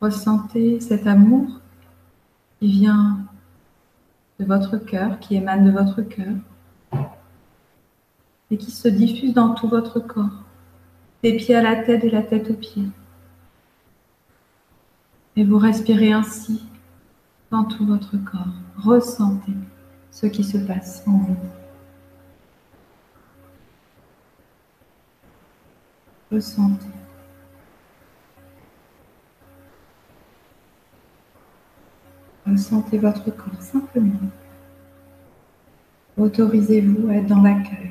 [SPEAKER 2] Ressentez cet amour qui vient de votre cœur, qui émane de votre cœur et qui se diffuse dans tout votre corps, des pieds à la tête et la tête aux pieds. Et vous respirez ainsi dans tout votre corps. Ressentez ce qui se passe en vous. Ressentez. Ressentez votre corps simplement. Autorisez-vous à être dans l'accueil.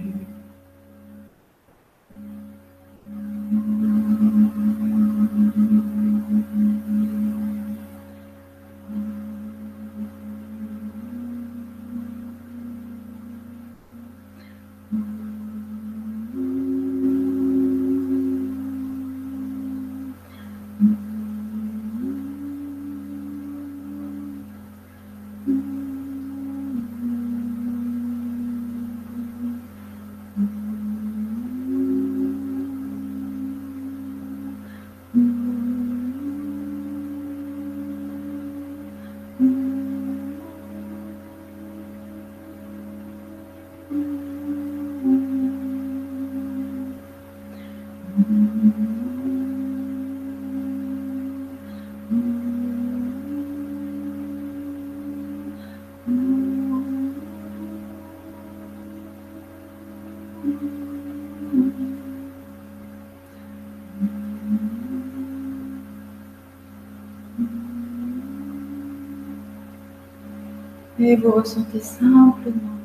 [SPEAKER 2] Vous ressentez simplement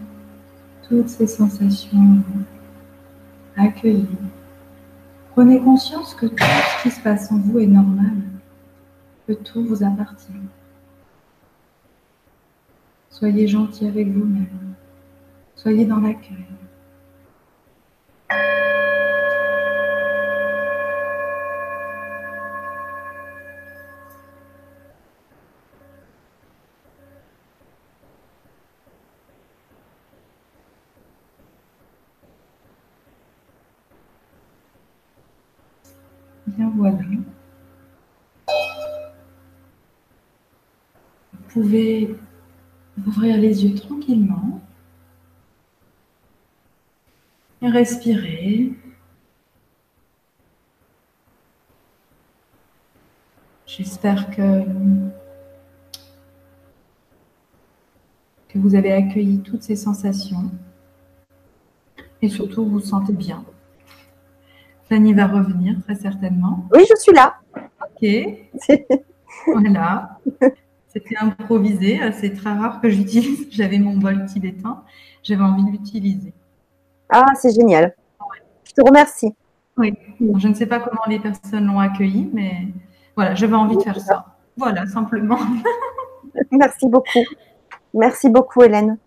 [SPEAKER 2] toutes ces sensations accueillies. Prenez conscience que tout ce qui se passe en vous est normal, que tout vous appartient. Soyez gentil avec vous-même. Soyez dans l'accueil. Bien voilà. Vous pouvez ouvrir les yeux tranquillement et respirer. J'espère que, que vous avez accueilli toutes ces sensations et surtout vous vous sentez bien. Fanny va revenir très certainement.
[SPEAKER 1] Oui, je suis là.
[SPEAKER 2] Ok. voilà. C'était improvisé. C'est très rare que j'utilise. J'avais mon bol tibétain. J'avais envie de l'utiliser.
[SPEAKER 1] Ah, c'est génial. Je te remercie.
[SPEAKER 2] Oui. Je ne sais pas comment les personnes l'ont accueilli, mais voilà, j'avais envie de faire ça. Voilà, simplement.
[SPEAKER 1] Merci beaucoup. Merci beaucoup, Hélène.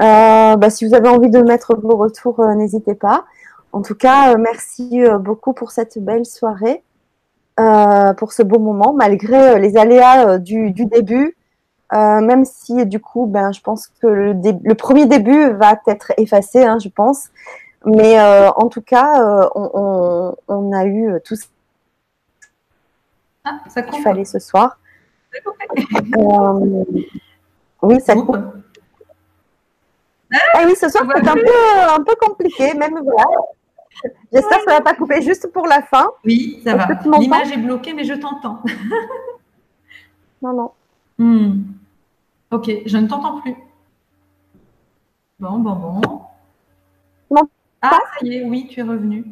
[SPEAKER 1] Euh, bah, si vous avez envie de mettre vos retours, euh, n'hésitez pas. En tout cas, euh, merci beaucoup pour cette belle soirée, pour ce beau moment, malgré les aléas du, début. même si du coup, ben, je pense que le, premier début va être effacé, hein, je pense. Mais en tout cas, on, a eu tout ce
[SPEAKER 2] ah,
[SPEAKER 1] qu'il fallait ce soir. oui, ça coupe. Ah oui, ce soir, c'est un peu, un peu compliqué, même voilà. J'espère que ça ne va pas couper juste pour la fin.
[SPEAKER 2] Oui, ça va. L'image est bloquée, mais je t'entends.
[SPEAKER 1] non, non.
[SPEAKER 2] Hmm. Ok, je ne t'entends plus. Bon, bon, bon.
[SPEAKER 1] Non.
[SPEAKER 2] Ah, ça y est, oui, tu es revenu.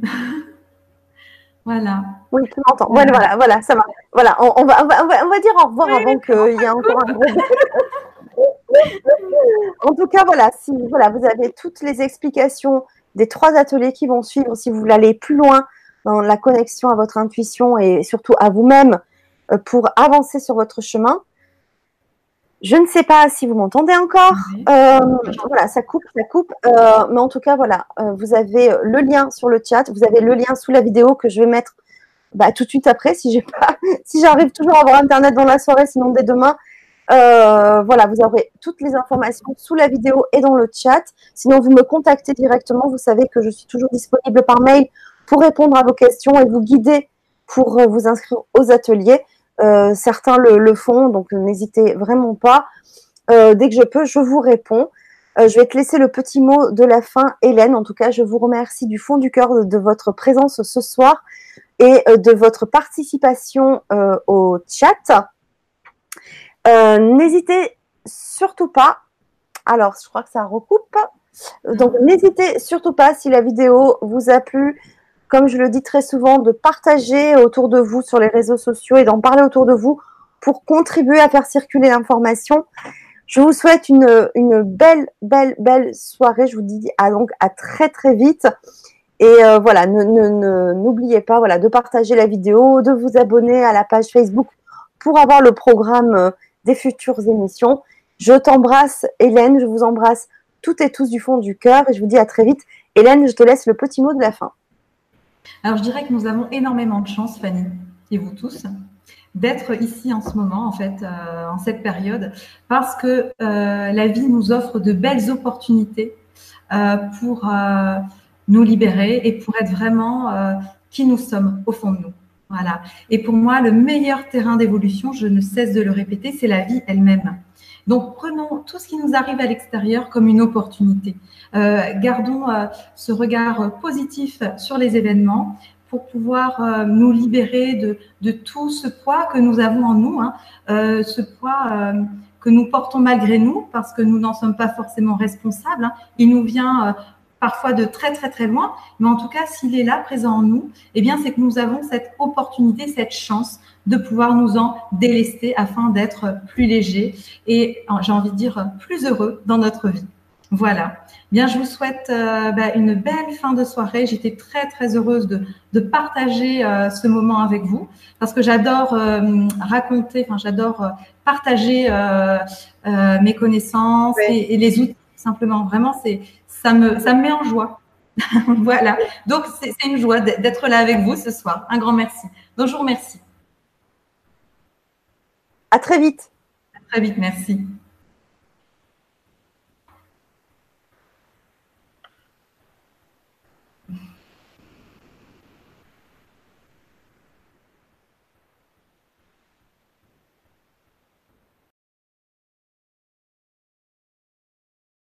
[SPEAKER 2] voilà.
[SPEAKER 1] Oui, tu m'entends. Voilà, voilà, voilà, ça va. Voilà, on, va, on, va, on va, dire au revoir avant qu'il y ait encore un gros. en tout cas, voilà, si voilà, vous avez toutes les explications des trois ateliers qui vont suivre, si vous voulez aller plus loin dans la connexion à votre intuition et surtout à vous-même euh, pour avancer sur votre chemin. Je ne sais pas si vous m'entendez encore. Euh, voilà, ça coupe, ça coupe. Euh, mais en tout cas, voilà, vous avez le lien sur le chat, vous avez le lien sous la vidéo que je vais mettre bah, tout de suite après, si j'ai pas, si j'arrive toujours à avoir internet dans la soirée, sinon dès demain. Euh, voilà, vous aurez toutes les informations sous la vidéo et dans le chat. Sinon, vous me contactez directement. Vous savez que je suis toujours disponible par mail pour répondre à vos questions et vous guider pour euh, vous inscrire aux ateliers. Euh, certains le, font, donc n'hésitez vraiment pas. dès que je peux, je vous réponds. je vais te laisser le petit mot de la fin, Hélène. En tout cas, je vous remercie du fond du cœur de votre présence ce soir et de votre participation au chat. Euh, n'hésitez surtout pas. Alors, je crois que ça recoupe. Donc, n'hésitez surtout pas, si la vidéo vous a plu, comme je le dis très souvent, de partager autour de vous sur les réseaux sociaux et d'en parler autour de vous pour contribuer à faire circuler l'information. Je vous souhaite une, belle, belle, belle soirée. Je vous dis à, donc à très, très vite. Et euh, voilà, n'oubliez pas voilà, de partager la vidéo, de vous abonner à la page Facebook pour avoir le programme euh, des futures émissions. Je t'embrasse, Hélène, je vous embrasse toutes et tous du fond du cœur et je vous dis à très vite. Hélène, je te laisse le petit mot de la fin.
[SPEAKER 2] Alors, je dirais que nous avons énormément de chance, Fanny, et vous tous, d'être ici en ce moment, en fait, euh, en cette période, parce que la vie nous offre de belles opportunités pour nous libérer et pour être vraiment euh, qui nous sommes au fond de nous. Voilà. Et pour moi, le meilleur terrain d'évolution, je ne cesse de le répéter, c'est la vie elle-même. Donc prenons tout ce qui nous arrive à l'extérieur comme une opportunité. Euh, gardons euh, ce regard positif sur les événements pour pouvoir euh, nous libérer de, tout ce poids que nous avons en nous, hein, ce poids que nous portons malgré nous parce que nous n'en sommes pas forcément responsables. Hein. Il nous vient parfois de très très très loin, mais en tout cas, s'il est là, présent en nous, eh bien, c'est que nous avons cette opportunité, cette chance de pouvoir nous en délester afin d'être plus léger et, j'ai envie de dire, plus heureux dans notre vie. Voilà. Bien, je vous souhaite euh, bah, une belle fin de soirée. J'étais très très heureuse de, de partager euh, ce moment avec vous parce que j'adore euh, raconter, enfin j'adore partager mes connaissances et, et, les outils. Simplement, vraiment, c'est ça me, ça me met en joie. voilà. Donc, c'est une joie d'être là avec vous ce soir. Un grand merci. Bonjour, merci.
[SPEAKER 1] À très vite.
[SPEAKER 2] À très vite, merci.